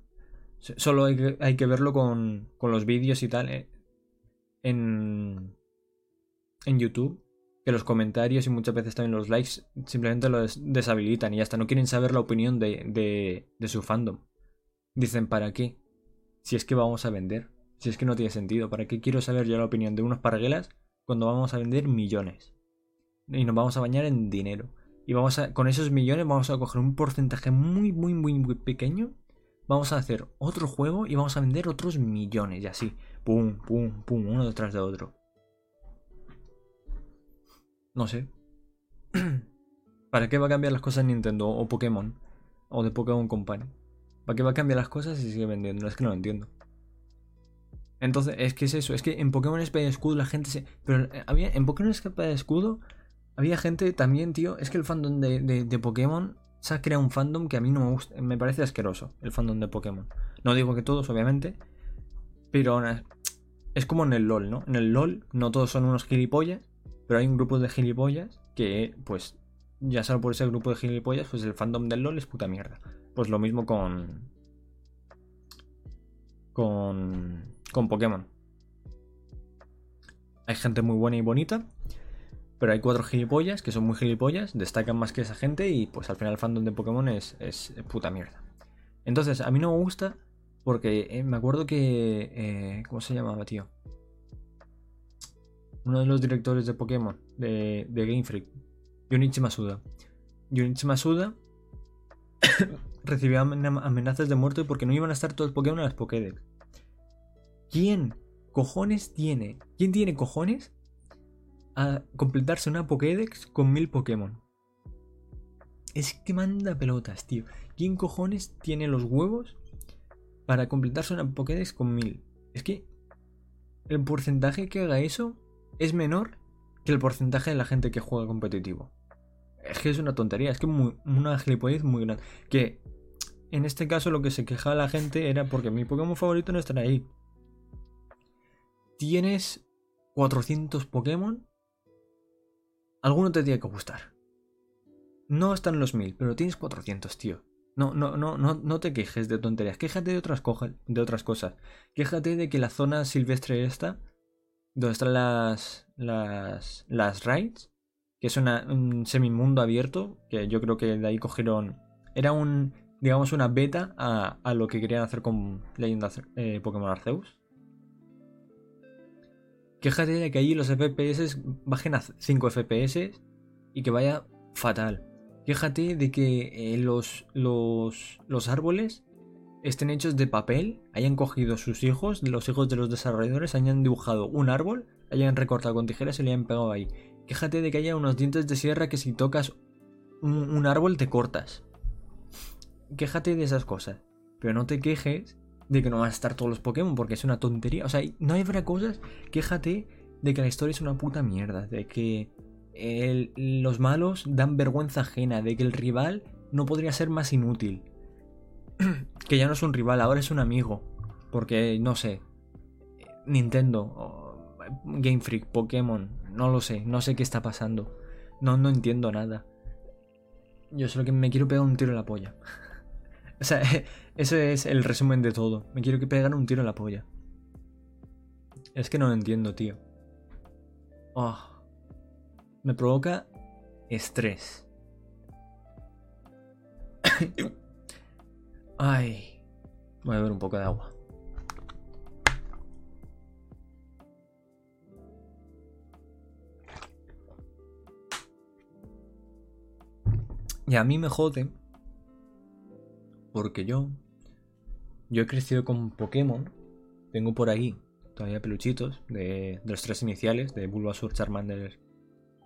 Solo hay que, verlo con, con los vídeos y tal. Eh, en, en YouTube que los comentarios y muchas veces también los likes simplemente lo deshabilitan y hasta no quieren saber la opinión de, de, su fandom. Dicen, ¿para qué? Si es que vamos a vender. Si es que no tiene sentido. ¿Para qué quiero saber yo la opinión de unos parguelas cuando vamos a vender millones? Y nos vamos a bañar en dinero. Y vamos a, con esos millones vamos a coger un porcentaje muy, muy, muy, muy pequeño. Vamos a hacer otro juego y vamos a vender otros millones. Y así. Pum, pum, pum, uno detrás de otro. No sé. [clears throat] ¿Para qué va a cambiar las cosas Nintendo o Pokémon? O de Pokémon Company. ¿Para qué va a cambiar las cosas si sigue vendiendo? Es que no lo entiendo. Entonces, es que es eso. Es que en Pokémon Espada y Escudo la gente se. Pero eh, había. En Pokémon Espada y Escudo. Había gente también, tío. Es que el fandom de, de, Pokémon. Se ha creado un fandom que a mí no me gusta. Me parece asqueroso. El fandom de Pokémon. No digo que todos, obviamente. Pero es como en el LOL, ¿no? En el LOL no todos son unos gilipollas. Pero hay un grupo de gilipollas que, pues, ya solo por ese grupo de gilipollas, pues el fandom del LOL es puta mierda. Pues lo mismo con. con. con Pokémon. Hay gente muy buena y bonita, pero hay cuatro gilipollas que son muy gilipollas, destacan más que esa gente y pues al final el fandom de Pokémon es, es puta mierda. Entonces, a mí no me gusta porque eh, me acuerdo que... Eh, ¿Cómo se llamaba, tío? Uno de los directores de Pokémon, de, Game Freak, Junichi Masuda. Junichi Masuda [coughs] recibió amenazas de muerte porque no iban a estar todos los Pokémon en las Pokédex. ¿Quién cojones tiene? ¿Quién tiene cojones a completarse una Pokédex con mil Pokémon? Es que manda pelotas, tío. ¿Quién cojones tiene los huevos para completarse una Pokédex con mil? Es que el porcentaje que haga eso es menor que el porcentaje de la gente que juega competitivo. Es que es una tontería, es que muy, una gilipollez muy grande. Que en este caso lo que se quejaba la gente era porque mi Pokémon favorito no está ahí. Tienes 400 Pokémon. Alguno te tiene que gustar. No están los 1000, pero tienes 400, tío. No, no, no, no, no te quejes de tonterías. Quéjate de otras, de otras cosas. Quéjate de que la zona silvestre esta donde están las, las, las raids, que es un semimundo abierto, que yo creo que de ahí cogieron, era un, digamos, una beta a, a lo que querían hacer con Leyenda eh, Pokémon Arceus. Quéjate de que allí los FPS bajen a 5 FPS y que vaya fatal. Quéjate de que eh, los, los, los árboles estén hechos de papel, hayan cogido sus hijos, los hijos de los desarrolladores, hayan dibujado un árbol, hayan recortado con tijeras y le hayan pegado ahí. Quéjate de que haya unos dientes de sierra que si tocas un, árbol te cortas. Quéjate de esas cosas. Pero no te quejes de que no van a estar todos los Pokémon porque es una tontería. O sea, no hay otra cosas. Quéjate de que la historia es una puta mierda. De que los malos dan vergüenza ajena. De que el rival no podría ser más inútil [clears throat] que ya no es un rival, ahora es un amigo. Porque, no sé, Nintendo, Game Freak, Pokémon, no lo sé, no sé qué está pasando. No, no entiendo nada. Yo solo que me quiero pegar un tiro en la polla. [laughs] o sea, [laughs] ese es el resumen de todo. Me quiero que pegar un tiro en la polla. Es que no lo entiendo, tío. Oh, me provoca estrés. [coughs] [coughs] Ay. Voy a beber un poco de agua. Y a mí me jode. Porque yo. Yo he crecido con Pokémon. Tengo por ahí todavía peluchitos de, los tres iniciales: de Bulbasaur, Charmander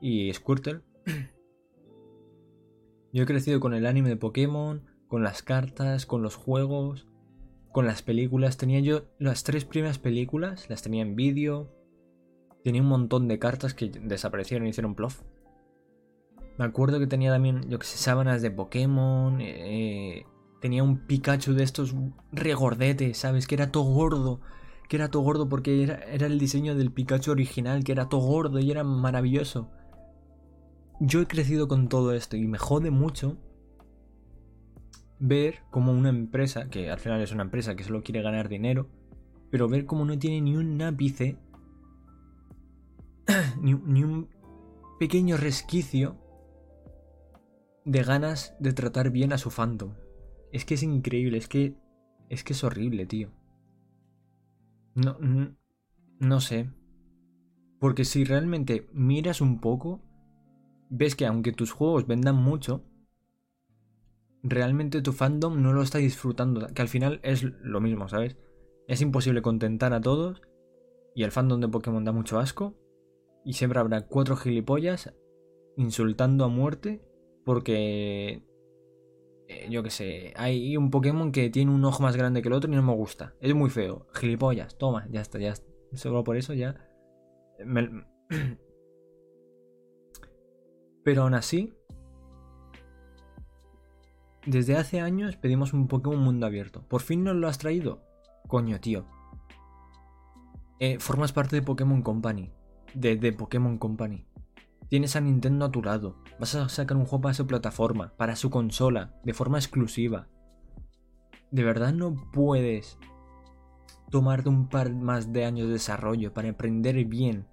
y Squirtle. [clears throat] Yo he crecido con el anime de Pokémon, con las cartas, con los juegos, con las películas. Tenía yo las tres primeras películas, las tenía en vídeo. Tenía un montón de cartas que desaparecieron y hicieron plof. Me acuerdo que tenía también, yo que sé, sábanas de Pokémon. Eh, tenía un Pikachu de estos regordetes, ¿sabes? Que era todo gordo. Que era todo gordo porque era, era el diseño del Pikachu original, que era todo gordo y era maravilloso. Yo he crecido con todo esto y me jode mucho ver como una empresa, que al final es una empresa que solo quiere ganar dinero, pero ver como no tiene ni un ápice, [clears throat] ni, ni un pequeño resquicio de ganas de tratar bien a su fandom. Es que es increíble, es que es que es horrible, tío. No, no, sé. Porque si realmente miras un poco, ves que aunque tus juegos vendan mucho, realmente tu fandom no lo está disfrutando. Que al final es lo mismo, ¿sabes? Es imposible contentar a todos. Y el fandom de Pokémon da mucho asco. Y siempre habrá cuatro gilipollas insultando a muerte porque. Eh, yo qué sé. Hay un Pokémon que tiene un ojo más grande que el otro y no me gusta. Es muy feo. Gilipollas. Toma, ya está, ya está. Solo por eso ya. [clears throat] Pero aún así. Desde hace años pedimos un Pokémon mundo abierto. ¿Por fin nos lo has traído? Coño, tío. Eh, formas parte de Pokémon Company. De, de Pokémon Company. Tienes a Nintendo a tu lado. Vas a sacar un juego para su plataforma, para su consola, de forma exclusiva. ¿De verdad no puedes tomarte un par más de años de desarrollo para aprender bien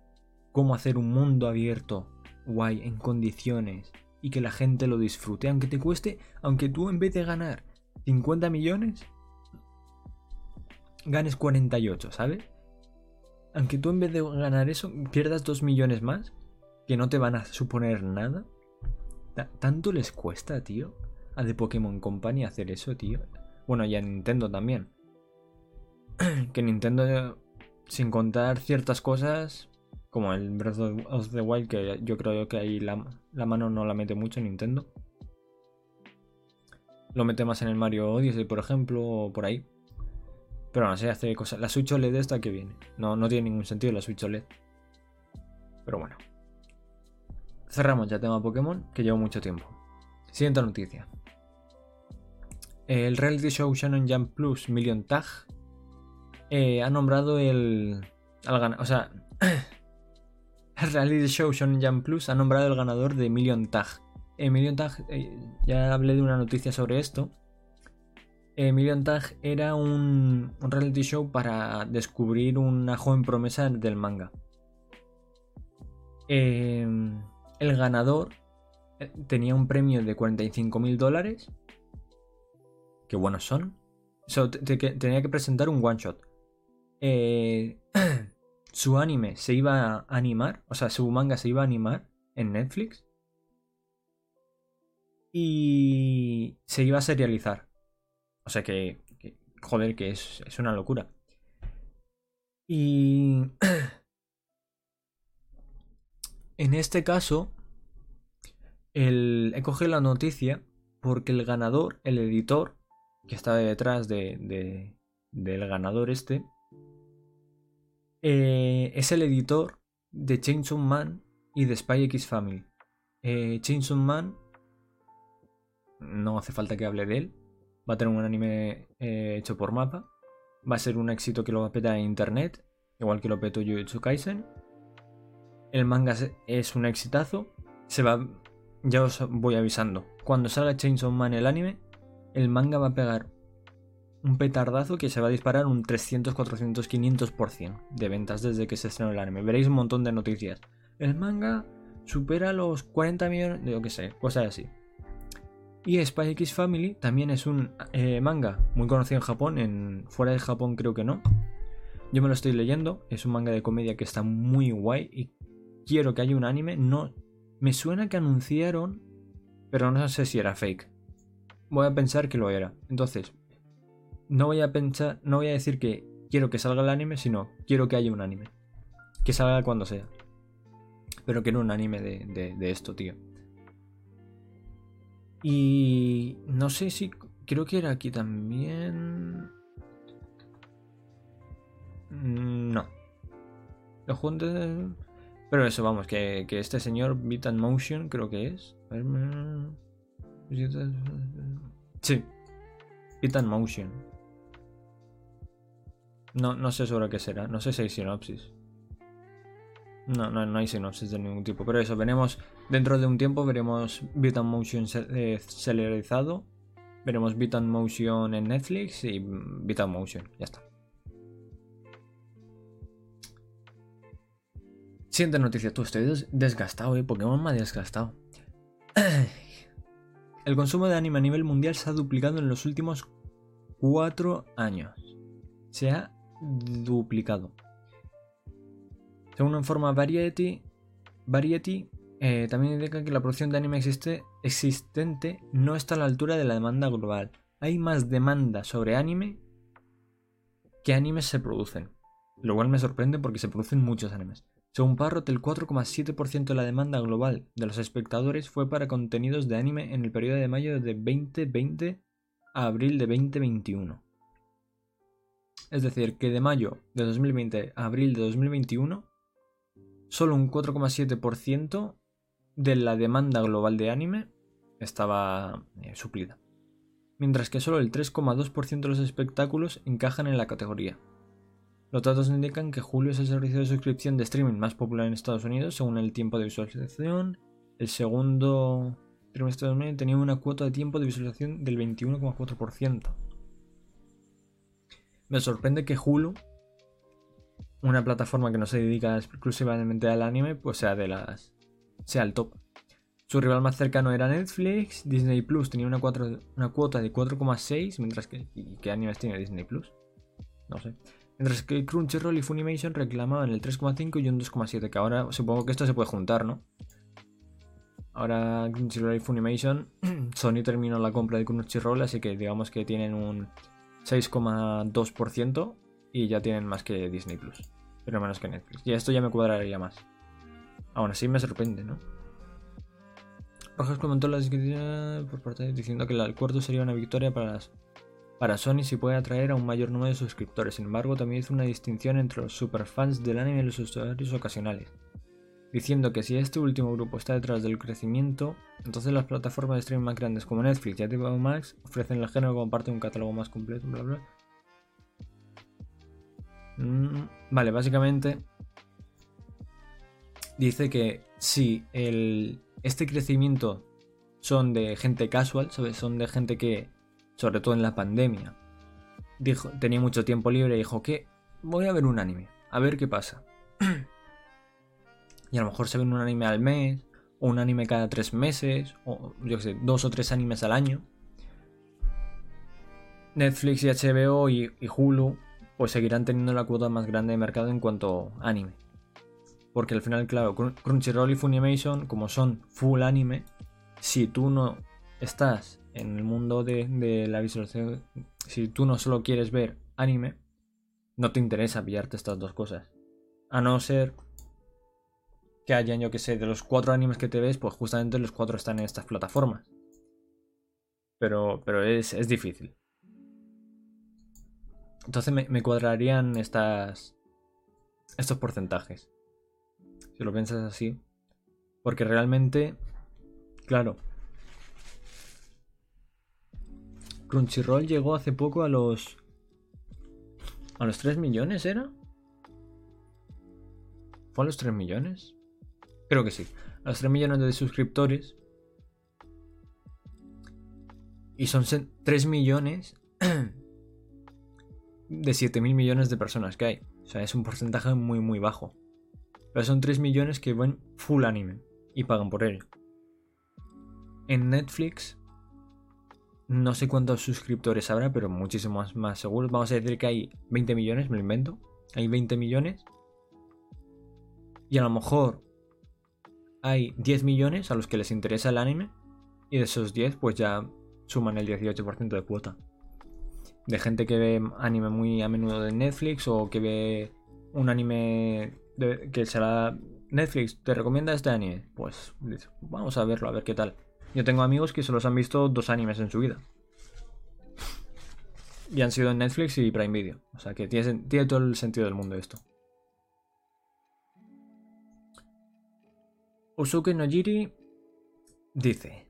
cómo hacer un mundo abierto, guay, en condiciones y que la gente lo disfrute? Aunque te cueste, aunque tú en vez de ganar 50 millones, ganes 48, ¿sabes? Aunque tú en vez de ganar eso pierdas 2 millones más, que no te van a suponer nada. ¿Tanto les cuesta, tío? A The Pokémon Company hacer eso, tío. Bueno, y a Nintendo también. [clears throat] que Nintendo, sin contar ciertas cosas, como el Breath of the Wild, que yo creo que ahí la, mano no la mete mucho Nintendo. Lo mete más en el Mario Odyssey, por ejemplo, o por ahí. Pero no sé, hace cosas. La Switch OLED esta que viene. No, no tiene ningún sentido la Switch OLED. Pero bueno. Cerramos ya tema Pokémon, que llevo mucho tiempo. Siguiente noticia. El reality show Shannon Jump Plus Million Tag eh, ha nombrado el. Al o sea. [clears throat] [laughs] el reality show Shannon Jump Plus ha nombrado el ganador de Million Tag. Million Tag, eh, ya hablé de una noticia sobre esto. Million Tag era un, reality show para descubrir una joven promesa del manga. Eh, el ganador eh, tenía un premio de 45 mil dólares. Qué buenos son. tenía que presentar un one shot. Eh, [clears throat] su anime se iba a animar, o sea, su manga se iba a animar en Netflix. Y se iba a serializar. O sea que, joder, que es, una locura. Y [clears throat] En este caso, he cogido la noticia porque el ganador, el editor, que está detrás de, del ganador este, eh, es el editor de Chainsaw Man y de Spy X Family. Eh, Chainsaw Man, no hace falta que hable de él, va a tener un anime eh, hecho por mapa, va a ser un éxito que lo va a petar en internet, igual que lo petó Jujutsu Kaisen. El manga es un exitazo. Se va. Ya os voy avisando. Cuando salga Chainsaw Man el anime, el manga va a pegar un petardazo que se va a disparar un 300, 400, 500% de ventas desde que se estrenó el anime. Veréis un montón de noticias. El manga supera los 40 millones, yo qué sé, cosas así. Y Spy X Family también es un eh, manga muy conocido en Japón, en fuera de Japón creo que no. Yo me lo estoy leyendo, es un manga de comedia que está muy guay y quiero que haya un anime. No, me suena que anunciaron, pero no sé si era fake. Voy a pensar que lo era. Entonces, no voy a pensar, no voy a decir que quiero que salga el anime, sino quiero que haya un anime. Que salga cuando sea. Pero quiero un anime de, de esto, tío. Y no sé si. Creo que era aquí también. Mm, no. Pero eso, vamos, que, que este señor Beat Motion, creo que es. Sí. Beat Motion. No, no sé sobre qué será. No sé si hay sinopsis. No, no, no hay sinopsis de ningún tipo. Pero eso, veremos. Dentro de un tiempo veremos Beat Motion eh, serializado. Veremos Beat Motion en Netflix y Beat Motion. Ya está. Siguiente noticia. Tú, estoy desgastado, eh. Pokémon me ha desgastado. [clears throat] El consumo de anime a nivel mundial se ha duplicado en los últimos cuatro años. Se ha duplicado. Según informa Variety, Variety eh, también indica que la producción de anime existente no está a la altura de la demanda global. Hay más demanda sobre anime que animes se producen. Lo cual me sorprende porque se producen muchos animes. Según Parrot, el 4,7% de la demanda global de los espectadores fue para contenidos de anime en el periodo de mayo de 2020 a abril de 2021. Es decir, que de mayo de 2020 a abril de 2021, solo un 4,7% de la demanda global de anime estaba eh, suplida. Mientras que solo el 3,2% de los espectáculos encajan en la categoría. Los datos indican que julio es el servicio de suscripción de streaming más popular en Estados Unidos según el tiempo de visualización. El segundo trimestre de 2020 tenía una cuota de tiempo de visualización del 21,4%. Me sorprende que Hulu, una plataforma que no se dedica exclusivamente al anime, pues sea de las sea el top. Su rival más cercano era Netflix, Disney Plus tenía una, cuota de 4,6, mientras que ¿y qué animes tiene Disney Plus? No sé. Mientras que Crunchyroll y Funimation reclamaban el 3,5 y un 2,7, que ahora supongo que esto se puede juntar, ¿no? Ahora Crunchyroll y Funimation, [clears throat] Sony terminó la compra de Crunchyroll, así que digamos que tienen un 6,2% y ya tienen más que Disney Plus, pero menos que Netflix. Y esto ya me cuadraría más. Aún así me sorprende, ¿no? Rojas comentó la descripción por parte diciendo que el acuerdo sería una victoria para las para Sony si puede atraer a un mayor número de suscriptores, sin embargo también hizo una distinción entre los superfans del anime y los usuarios ocasionales, diciendo que si este último grupo está detrás del crecimiento, entonces las plataformas de streaming más grandes como Netflix y HBO Max ofrecen el género como parte de un catálogo más completo, bla bla. Mm, vale, básicamente dice que si este crecimiento son de gente casual, ¿sabes? Son de gente que sobre todo en la pandemia. Dijo, tenía mucho tiempo libre y dijo que voy a ver un anime, a ver qué pasa. [clears throat] y a lo mejor se ve un anime al mes, o un anime cada tres meses, o yo sé, dos o tres animes al año. Netflix y HBO y, Hulu pues seguirán teniendo la cuota más grande de mercado en cuanto a anime. Porque al final, claro, Crunchyroll y Funimation, como son full anime, si tú no estás en el mundo de, la visualización, si tú no solo quieres ver anime, no te interesa pillarte estas dos cosas. A no ser que hayan, yo que sé, de los cuatro animes que te ves, pues justamente los cuatro están en estas plataformas. Pero, pero es, es difícil. Entonces me, me, cuadrarían estas, estos porcentajes. Si lo piensas así. Porque realmente, claro, Crunchyroll llegó hace poco a los. ¿A los 3 millones era? ¿Fue a los 3 millones? Creo que sí. A los 3 millones de suscriptores. Y son 3 millones [clears throat] de 7 mil millones de personas que hay. O sea, es un porcentaje muy, muy bajo. Pero son 3 millones que ven full anime y pagan por ello. En Netflix No sé cuántos suscriptores habrá, pero muchísimos más seguros. Vamos a decir que hay 20 millones, me lo invento. Hay 20 millones. Y a lo mejor hay 10 millones a los que les interesa el anime. Y de esos 10, pues ya suman el 18% de cuota. De gente que ve anime muy a menudo de Netflix o que ve un anime que será Netflix, ¿te recomienda este anime? Pues vamos a verlo, a ver qué tal. Yo tengo amigos que se los han visto dos animes en su vida. Y han sido en Netflix y Prime Video. O sea que tiene todo el sentido del mundo esto. Usuke Nojiri dice.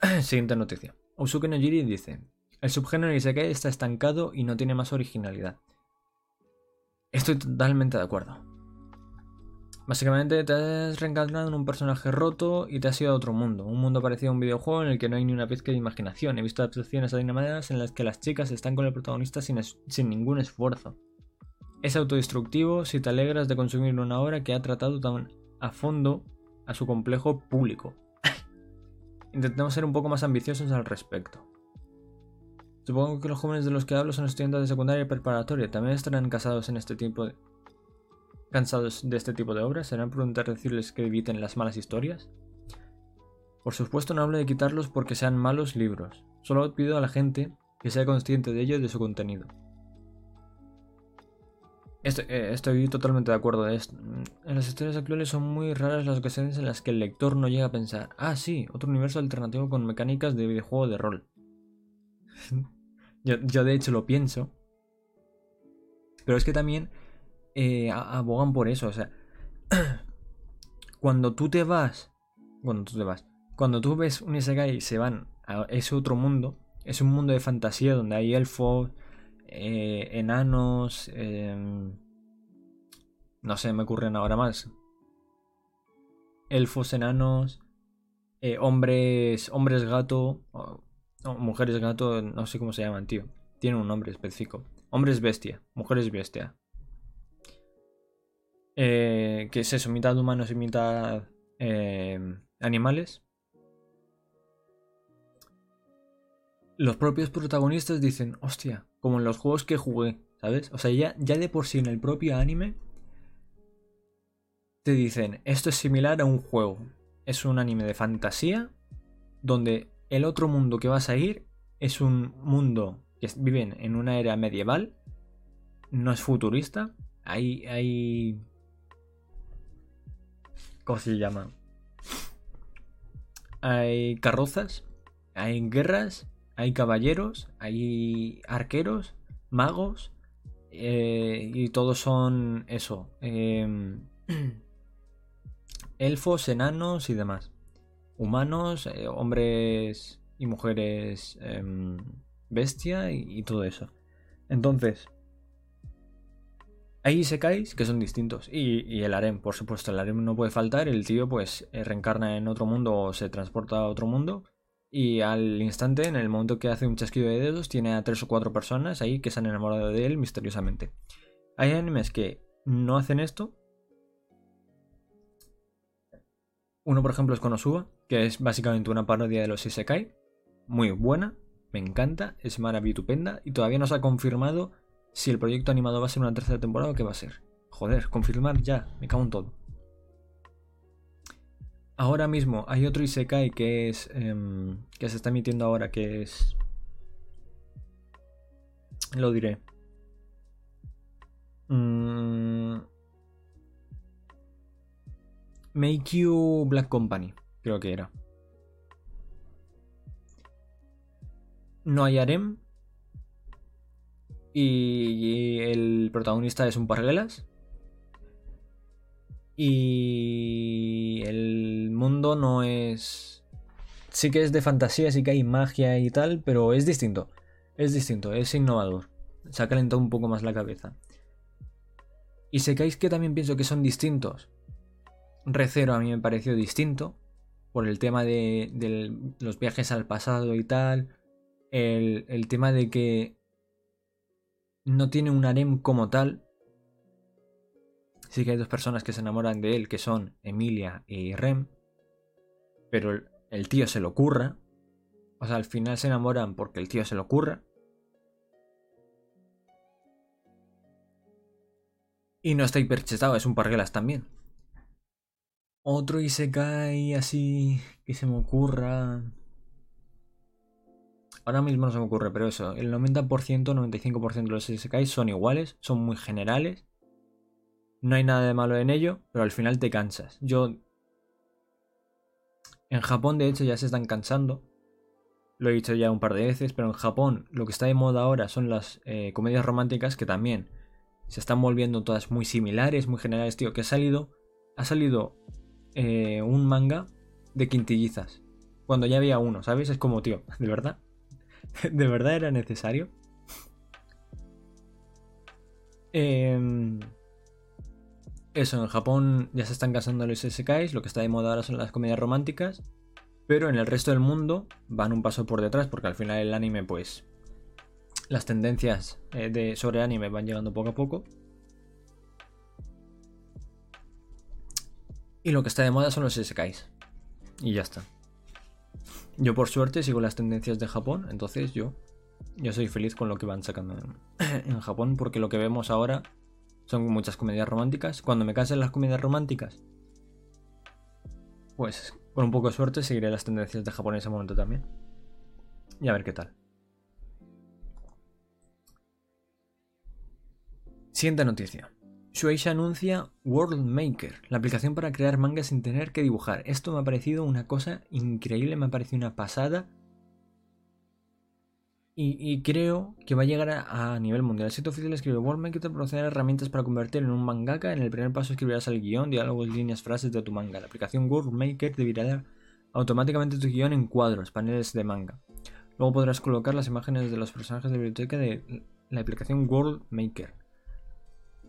[clears throat] Siguiente noticia. Usuke Nojiri dice. El subgénero Isekai está estancado y no tiene más originalidad. Estoy totalmente de acuerdo. Básicamente te has reencarnado en un personaje roto y te has ido a otro mundo. Un mundo parecido a un videojuego en el que no hay ni una pizca de imaginación. He visto adaptaciones animadas en las que las chicas están con el protagonista sin, sin ningún esfuerzo. Es autodestructivo si te alegras de consumir una obra que ha tratado tan a fondo a su complejo público. Intentemos ser un poco más ambiciosos al respecto. Supongo que los jóvenes de los que hablo son estudiantes de secundaria y preparatoria. También estarán casados en este tipo de ¿Cansados de este tipo de obras? ¿Serán prudentes decirles que eviten las malas historias? Por supuesto no hablo de quitarlos porque sean malos libros, solo pido a la gente que sea consciente de ello y de su contenido. Eh, estoy, totalmente de acuerdo esto. En las historias actuales son muy raras las ocasiones en las que el lector no llega a pensar, ah sí, otro universo alternativo con mecánicas de videojuego de rol. [laughs] yo, yo de hecho lo pienso. Pero es que también eh, abogan por eso. O sea, [clears throat] cuando tú te vas, cuando tú te vas, cuando tú ves un Isekai y se van a ese otro mundo, es un mundo de fantasía donde hay elfos, eh, enanos, em, no sé, me ocurren ahora más. Elfos, enanos, eh, hombres, hombres gato, mujeres gato, no sé cómo se llaman, tío. Tienen un nombre específico. Hombres bestia, mujeres bestia. Eh, que es eso, mitad humanos y mitad eh, animales. Los propios protagonistas dicen, hostia, como en los juegos que jugué, ¿sabes? O sea, ya, ya de por sí en el propio anime te dicen, esto es similar a un juego. Es un anime de fantasía donde el otro mundo que vas a ir es un mundo que viven en una era medieval, no es futurista, hay, hay ¿Cómo se llama? Hay carrozas, hay guerras, hay caballeros, hay arqueros, magos, eh, y todos son eso. Em, [clears throat] elfos, enanos y demás. Humanos, eh, hombres y mujeres em, bestia y todo eso. Entonces, hay Isekais que son distintos. Y, el harem, por supuesto, el harem no puede faltar. El tío, pues, eh, reencarna en otro mundo o se transporta a otro mundo. Y al instante, en el momento que hace un chasquido de dedos, tiene a tres o cuatro personas ahí que se han enamorado de él misteriosamente. Hay animes que no hacen esto. Uno, por ejemplo, es Konosuba, que es básicamente una parodia de los Isekai. Muy buena, me encanta, es maravitupenda y todavía no se ha confirmado si el proyecto animado va a ser una tercera temporada o qué va a ser. Joder, confirmar ya, me cago en todo. Ahora mismo hay otro Isekai que es. Em, que se está emitiendo ahora, que es. Lo diré. Mm, Make You Black Company, creo que era. No hay harem, y el protagonista es un parguelas. Y el mundo no es... Sí que es de fantasía, sí que hay magia y tal, pero es distinto. Es distinto, es innovador. Se ha calentado un poco más la cabeza. Y caéis que también pienso que son distintos. Recero a mí me pareció distinto. Por el tema de, los viajes al pasado y tal. El, el tema de que no tiene un harem como tal. Sí que hay dos personas que se enamoran de él, que son Emilia y Rem. Pero el tío se lo curra. O sea, al final se enamoran porque el tío se lo ocurra. Y no está hiperchetado, es un parguelas también. Otro Isekai así que se me ocurra. Ahora mismo no se me ocurre, pero eso, el 90%, 95% de los Isekai son iguales, son muy generales. No hay nada de malo en ello, pero al final te cansas. Yo. En Japón, de hecho, ya se están cansando. Lo he dicho ya un par de veces, pero en Japón lo que está de moda ahora son las eh, comedias románticas que también se están volviendo todas muy similares, muy generales, tío. Que ha salido. Ha salido eh, un manga de quintillizas. Cuando ya había uno, ¿sabes? Es como, tío, ¿de verdad? [laughs] ¿De verdad era necesario? Em, eso, en Japón ya se están casando los SKs, lo que está de moda ahora son las comedias románticas, pero en el resto del mundo van un paso por detrás porque al final el anime, pues, las tendencias eh, de, sobre anime van llegando poco a poco. Y lo que está de moda son los SKs. Y ya está. Yo por suerte sigo las tendencias de Japón, entonces yo, yo soy feliz con lo que van sacando en, [clears throat] Japón, porque lo que vemos ahora son muchas comedias románticas. Cuando me casen las comedias románticas, pues con un poco de suerte seguiré las tendencias de Japón en ese momento también. Y a ver qué tal. Siguiente noticia. Shueisha anuncia World Maker, la aplicación para crear mangas sin tener que dibujar. Esto me ha parecido una cosa increíble, me ha parecido una pasada. Y, creo que va a llegar a, nivel mundial. El sitio oficial escribe World Maker proporciona herramientas para convertir en un mangaka. En el primer paso escribirás el guion, diálogos, líneas, frases de tu manga. La aplicación World Maker dividirá automáticamente tu guion en cuadros, paneles de manga. Luego podrás colocar las imágenes de los personajes de biblioteca de la aplicación World Maker.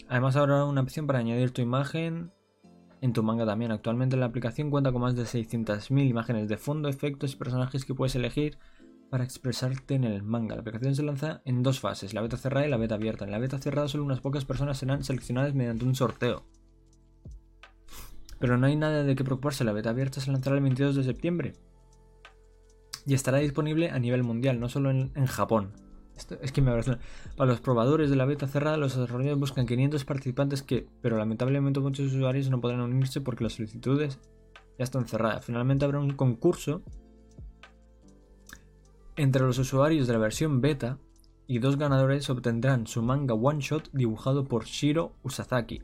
Además habrá una opción para añadir tu imagen en tu manga también. Actualmente la aplicación cuenta con más de 600.000 imágenes de fondo, efectos y personajes que puedes elegir para expresarte en el manga. La aplicación se lanza en dos fases, la beta cerrada y la beta abierta. En la beta cerrada solo unas pocas personas serán seleccionadas mediante un sorteo. Pero no hay nada de qué preocuparse, la beta abierta se lanzará el 22 de septiembre. Y estará disponible a nivel mundial, no solo en Japón es que me parece. Para los probadores de la beta cerrada, los desarrolladores buscan 500 participantes que, pero lamentablemente muchos usuarios no podrán unirse porque las solicitudes ya están cerradas. Finalmente habrá un concurso entre los usuarios de la versión beta y dos ganadores obtendrán su manga one shot dibujado por Shiro Usazaki.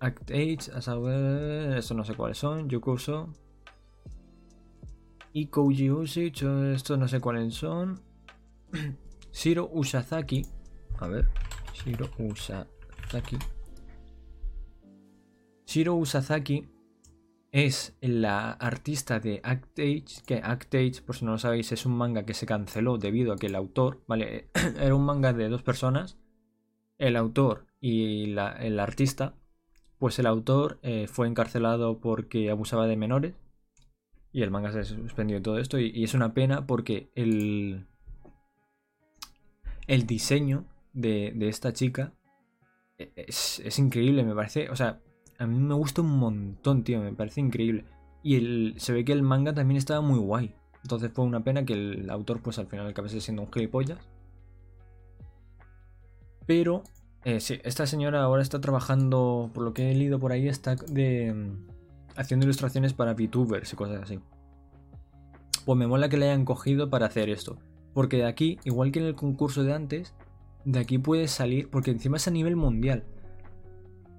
Act Age, a saber, esto no sé cuáles son, Yukuso y Koji Usich, esto no sé cuáles son. [clears throat] Shiro Usazaki. A ver. Shiro Usazaki. Shiro Usazaki es la artista de Actage, que Actage, por si no lo sabéis, es un manga que se canceló debido a que el autor, ¿vale? [clears throat] Era un manga de dos personas, el autor y el artista. Pues el autor eh, fue encarcelado porque abusaba de menores y el manga se suspendió todo esto y es una pena porque el, el diseño de, esta chica e, es, increíble, me parece. O sea, a mí me gusta un montón, tío, me parece increíble. Y el, se ve que el manga también estaba muy guay. Entonces fue una pena que el autor, pues al final acabase siendo un gilipollas. Pero, eh, sí, esta señora ahora está trabajando, por lo que he leído por ahí, está de, mm, haciendo ilustraciones para VTubers y cosas así. Pues me mola que le hayan cogido para hacer esto. Porque de aquí, igual que en el concurso de antes, de aquí puede salir, porque encima es a nivel mundial.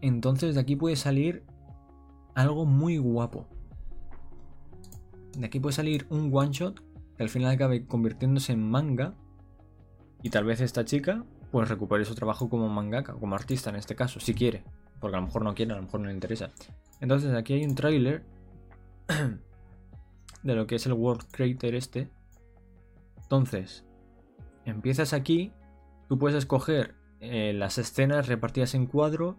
Entonces de aquí puede salir algo muy guapo. De aquí puede salir un one shot que al final acabe convirtiéndose en manga. Y tal vez esta chica pues recupere su trabajo como mangaka, como artista en este caso, si quiere. Porque a lo mejor no quiere, a lo mejor no le interesa. Entonces aquí hay un tráiler [clears throat] de lo que es el World Creator este. Entonces, empiezas aquí, tú puedes escoger eh, las escenas repartidas en cuadros,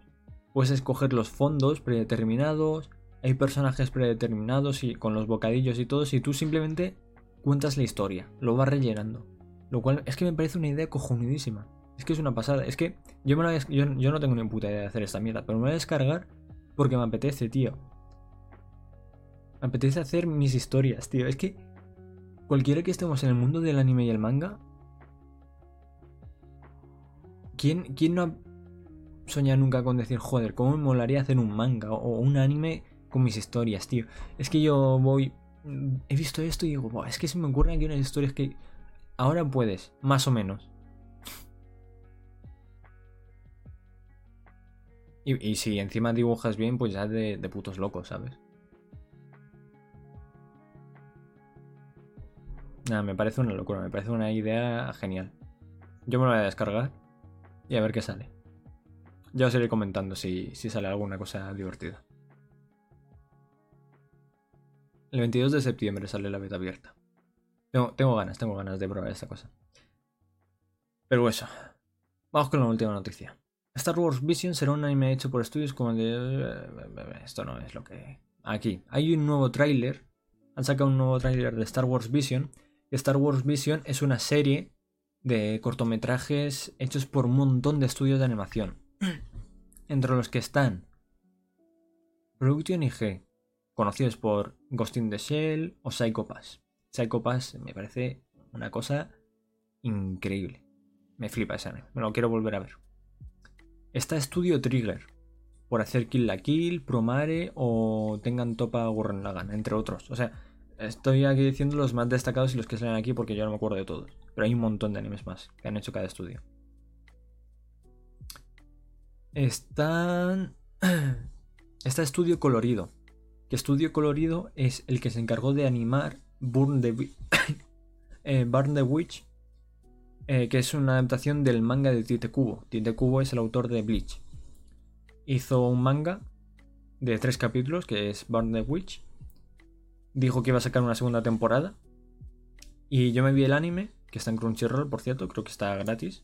puedes escoger los fondos predeterminados, hay personajes predeterminados y con los bocadillos y todo, y tú simplemente cuentas la historia, lo vas rellenando. Lo cual es que me parece una idea cojonudísima. Es que es una pasada. Es que yo, me yo, no tengo ni puta idea de hacer esta mierda, pero me voy a descargar porque me apetece, tío. Me apetece hacer mis historias, tío. Es que cualquiera que estemos en el mundo del anime y el manga, ¿quién, quién no ha soñado nunca con decir, joder, cómo me molaría hacer un manga o un anime con mis historias, tío? Es que yo voy... He visto esto y digo, es que se me ocurren aquí unas historias que ahora puedes, más o menos. Y, si encima dibujas bien, pues ya de putos locos, ¿sabes? Nada, me parece una locura, me parece una idea genial. Yo me lo voy a descargar y a ver qué sale. Ya os iré comentando si, sale alguna cosa divertida. El 22 de septiembre sale la beta abierta. Tengo, tengo, ganas, tengo ganas de probar esta cosa. Pero eso. Vamos con la última noticia. Star Wars Vision será un anime hecho por estudios como de... Esto no es lo que... Aquí. Hay un nuevo tráiler. Han sacado un nuevo tráiler de Star Wars Vision Star Wars Vision es una serie de cortometrajes hechos por un montón de estudios de animación. Entre los que están Production IG, conocidos por Ghost in the Shell o Psycho Pass. Psycho Pass me parece una cosa increíble. Me flipa ese anime, me lo quiero volver a ver. Está Studio Trigger, por hacer Kill la Kill, Promare o Tengan Topa Gurren Lagann, entre otros. O sea, Estoy aquí diciendo los más destacados y los que salen aquí porque yo no me acuerdo de todos. Pero hay un montón de animes más que han hecho cada estudio. Están. [clears throat] Está Estudio Colorido. Que Estudio Colorido es el que se encargó de animar Burn the, [coughs] eh, Burn the Witch. Eh, que es una adaptación del manga de Tite Kubo. Tite Kubo es el autor de Bleach. Hizo un manga de tres capítulos que es Burn the Witch dijo que iba a sacar una segunda temporada. Y yo me vi el anime, que está en Crunchyroll, por cierto, creo que está gratis.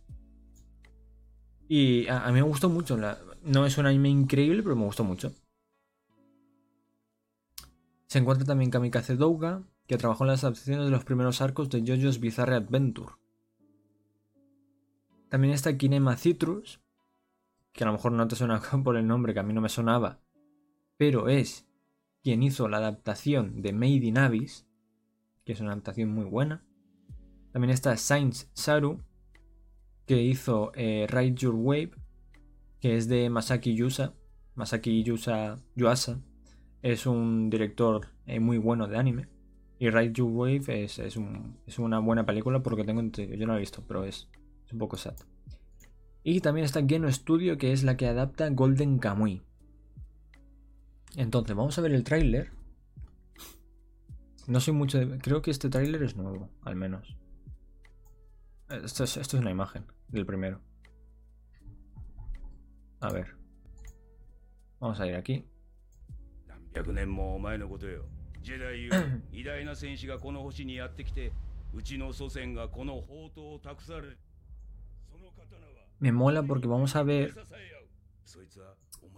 Y a, mí me gustó mucho. no es un anime increíble, pero me gustó mucho. Se encuentra también Kamikaze Douga, que trabajó en las adaptaciones de los primeros arcos de JoJo's Bizarre Adventure. También está Kinema Citrus, que a lo mejor no te suena [laughs] por el nombre, que a mí no me sonaba, pero es quien hizo la adaptación de Made in Abyss, que es una adaptación muy buena. También está Sainz Saru, que hizo eh, Ride Your Wave, que es de Masaki Yusa. Masaki Yusa Yuasa es un director eh, muy bueno de anime. Y Ride Your Wave es, es, una buena película porque tengo yo no la he visto, pero es, es un poco sad. Y también está Geno Studio, que es la que adapta Golden Kamuy. Entonces, vamos a ver el tráiler. No soy mucho de... Creo que este tráiler es nuevo, al menos. Esto es, esto es una imagen del primero. A ver. Vamos a ir aquí. [clears throat] Me mola porque vamos a ver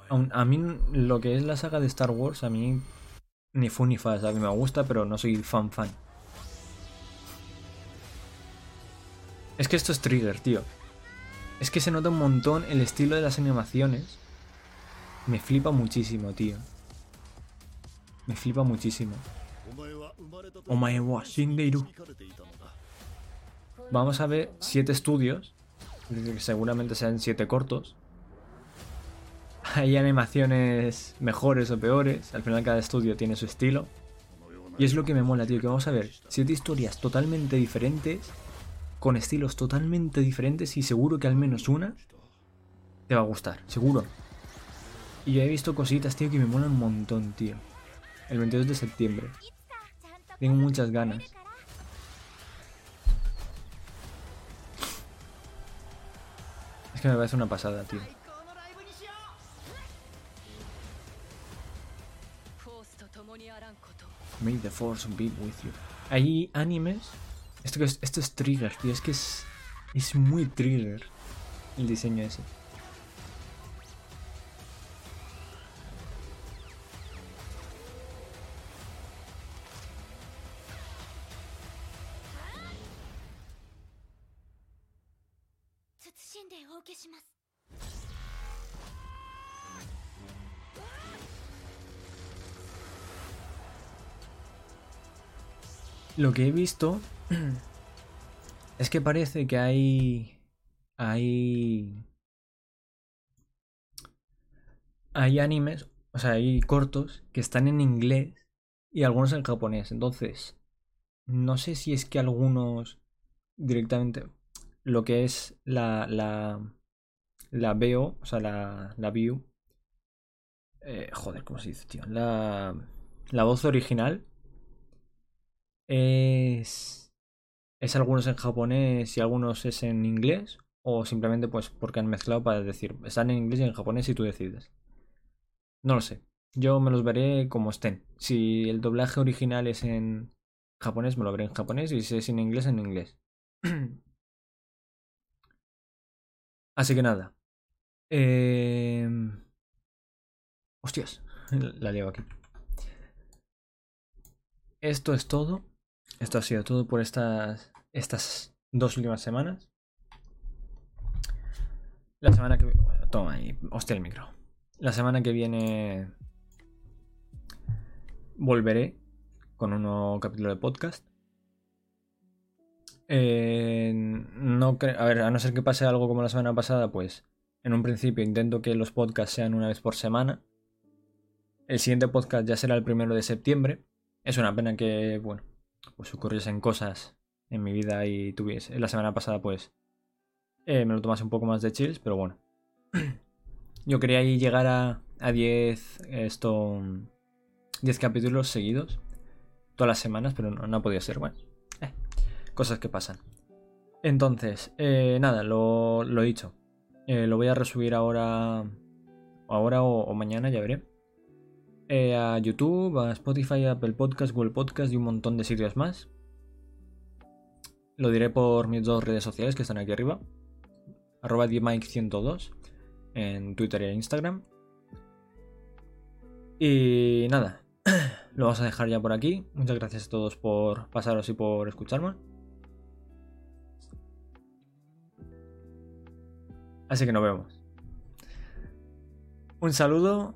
a mí lo que es la saga de Star Wars, a mí ni fu ni fa, a mí me gusta, pero no soy fan fan. Es que esto es Trigger, tío. Es que se nota un montón el estilo de las animaciones. Me flipa muchísimo, tío. Me flipa muchísimo. Vamos a ver siete estudios. Seguramente sean siete cortos hay animaciones mejores o peores, al final cada estudio tiene su estilo. Y es lo que me mola, tío, que vamos a ver siete historias totalmente diferentes, con estilos totalmente diferentes y seguro que al menos una te va a gustar, seguro. Y yo he visto cositas, tío, que me molan un montón, tío. El 22 de septiembre. Tengo muchas ganas. Es que me parece una pasada, tío. May the force be with you. Hay animes. Esto es, esto es trigger, tío. Es que es, es muy trigger el diseño ese. Lo que he visto [clears throat] es que parece que hay. Hay. Hay animes, o sea, hay cortos que están en inglés y algunos en japonés. Entonces, no sé si es que algunos directamente lo que es la, la, la veo, o sea, la, la view. Eh, joder, ¿cómo se dice, tío? La, la voz original es, es algunos en japonés y algunos es en inglés. O simplemente pues porque han mezclado para decir, están en inglés y en japonés y tú decides. No lo sé. Yo me los veré como estén. Si el doblaje original es en japonés, me lo veré en japonés. Y si es en inglés, en inglés. [clears throat] Así que nada. Eh... Hostias, [laughs] la llevo aquí. Esto es todo. Esto ha sido todo por estas, estas dos últimas semanas. La semana que... Toma ahí, hostia el micro. La semana que viene volveré con un nuevo capítulo de podcast. Eh, no a ver, a no ser que pase algo como la semana pasada, pues en un principio intento que los podcasts sean una vez por semana. El siguiente podcast ya será el primero de septiembre. Es una pena que, bueno, pues ocurriesen cosas en mi vida y tuviese. La semana pasada, pues, eh, me lo tomase un poco más de chills, pero bueno. [clears throat] Yo quería llegar a, a 10, esto, 10 capítulos seguidos, todas las semanas, pero no, no podido ser. Bueno, eh, cosas que pasan. Entonces, eh, nada, lo, he dicho. Eh, lo voy a resubir ahora, ahora o mañana, ya veré. Eh, a YouTube, a Spotify, Apple Podcast, Google Podcast y un montón de sitios más. Lo diré por mis dos redes sociales que están aquí arriba. Arroba 102 en Twitter e Instagram. Y nada, [clears throat] lo vamos a dejar ya por aquí. Muchas gracias a todos por pasaros y por escucharme. Así que nos vemos. Un saludo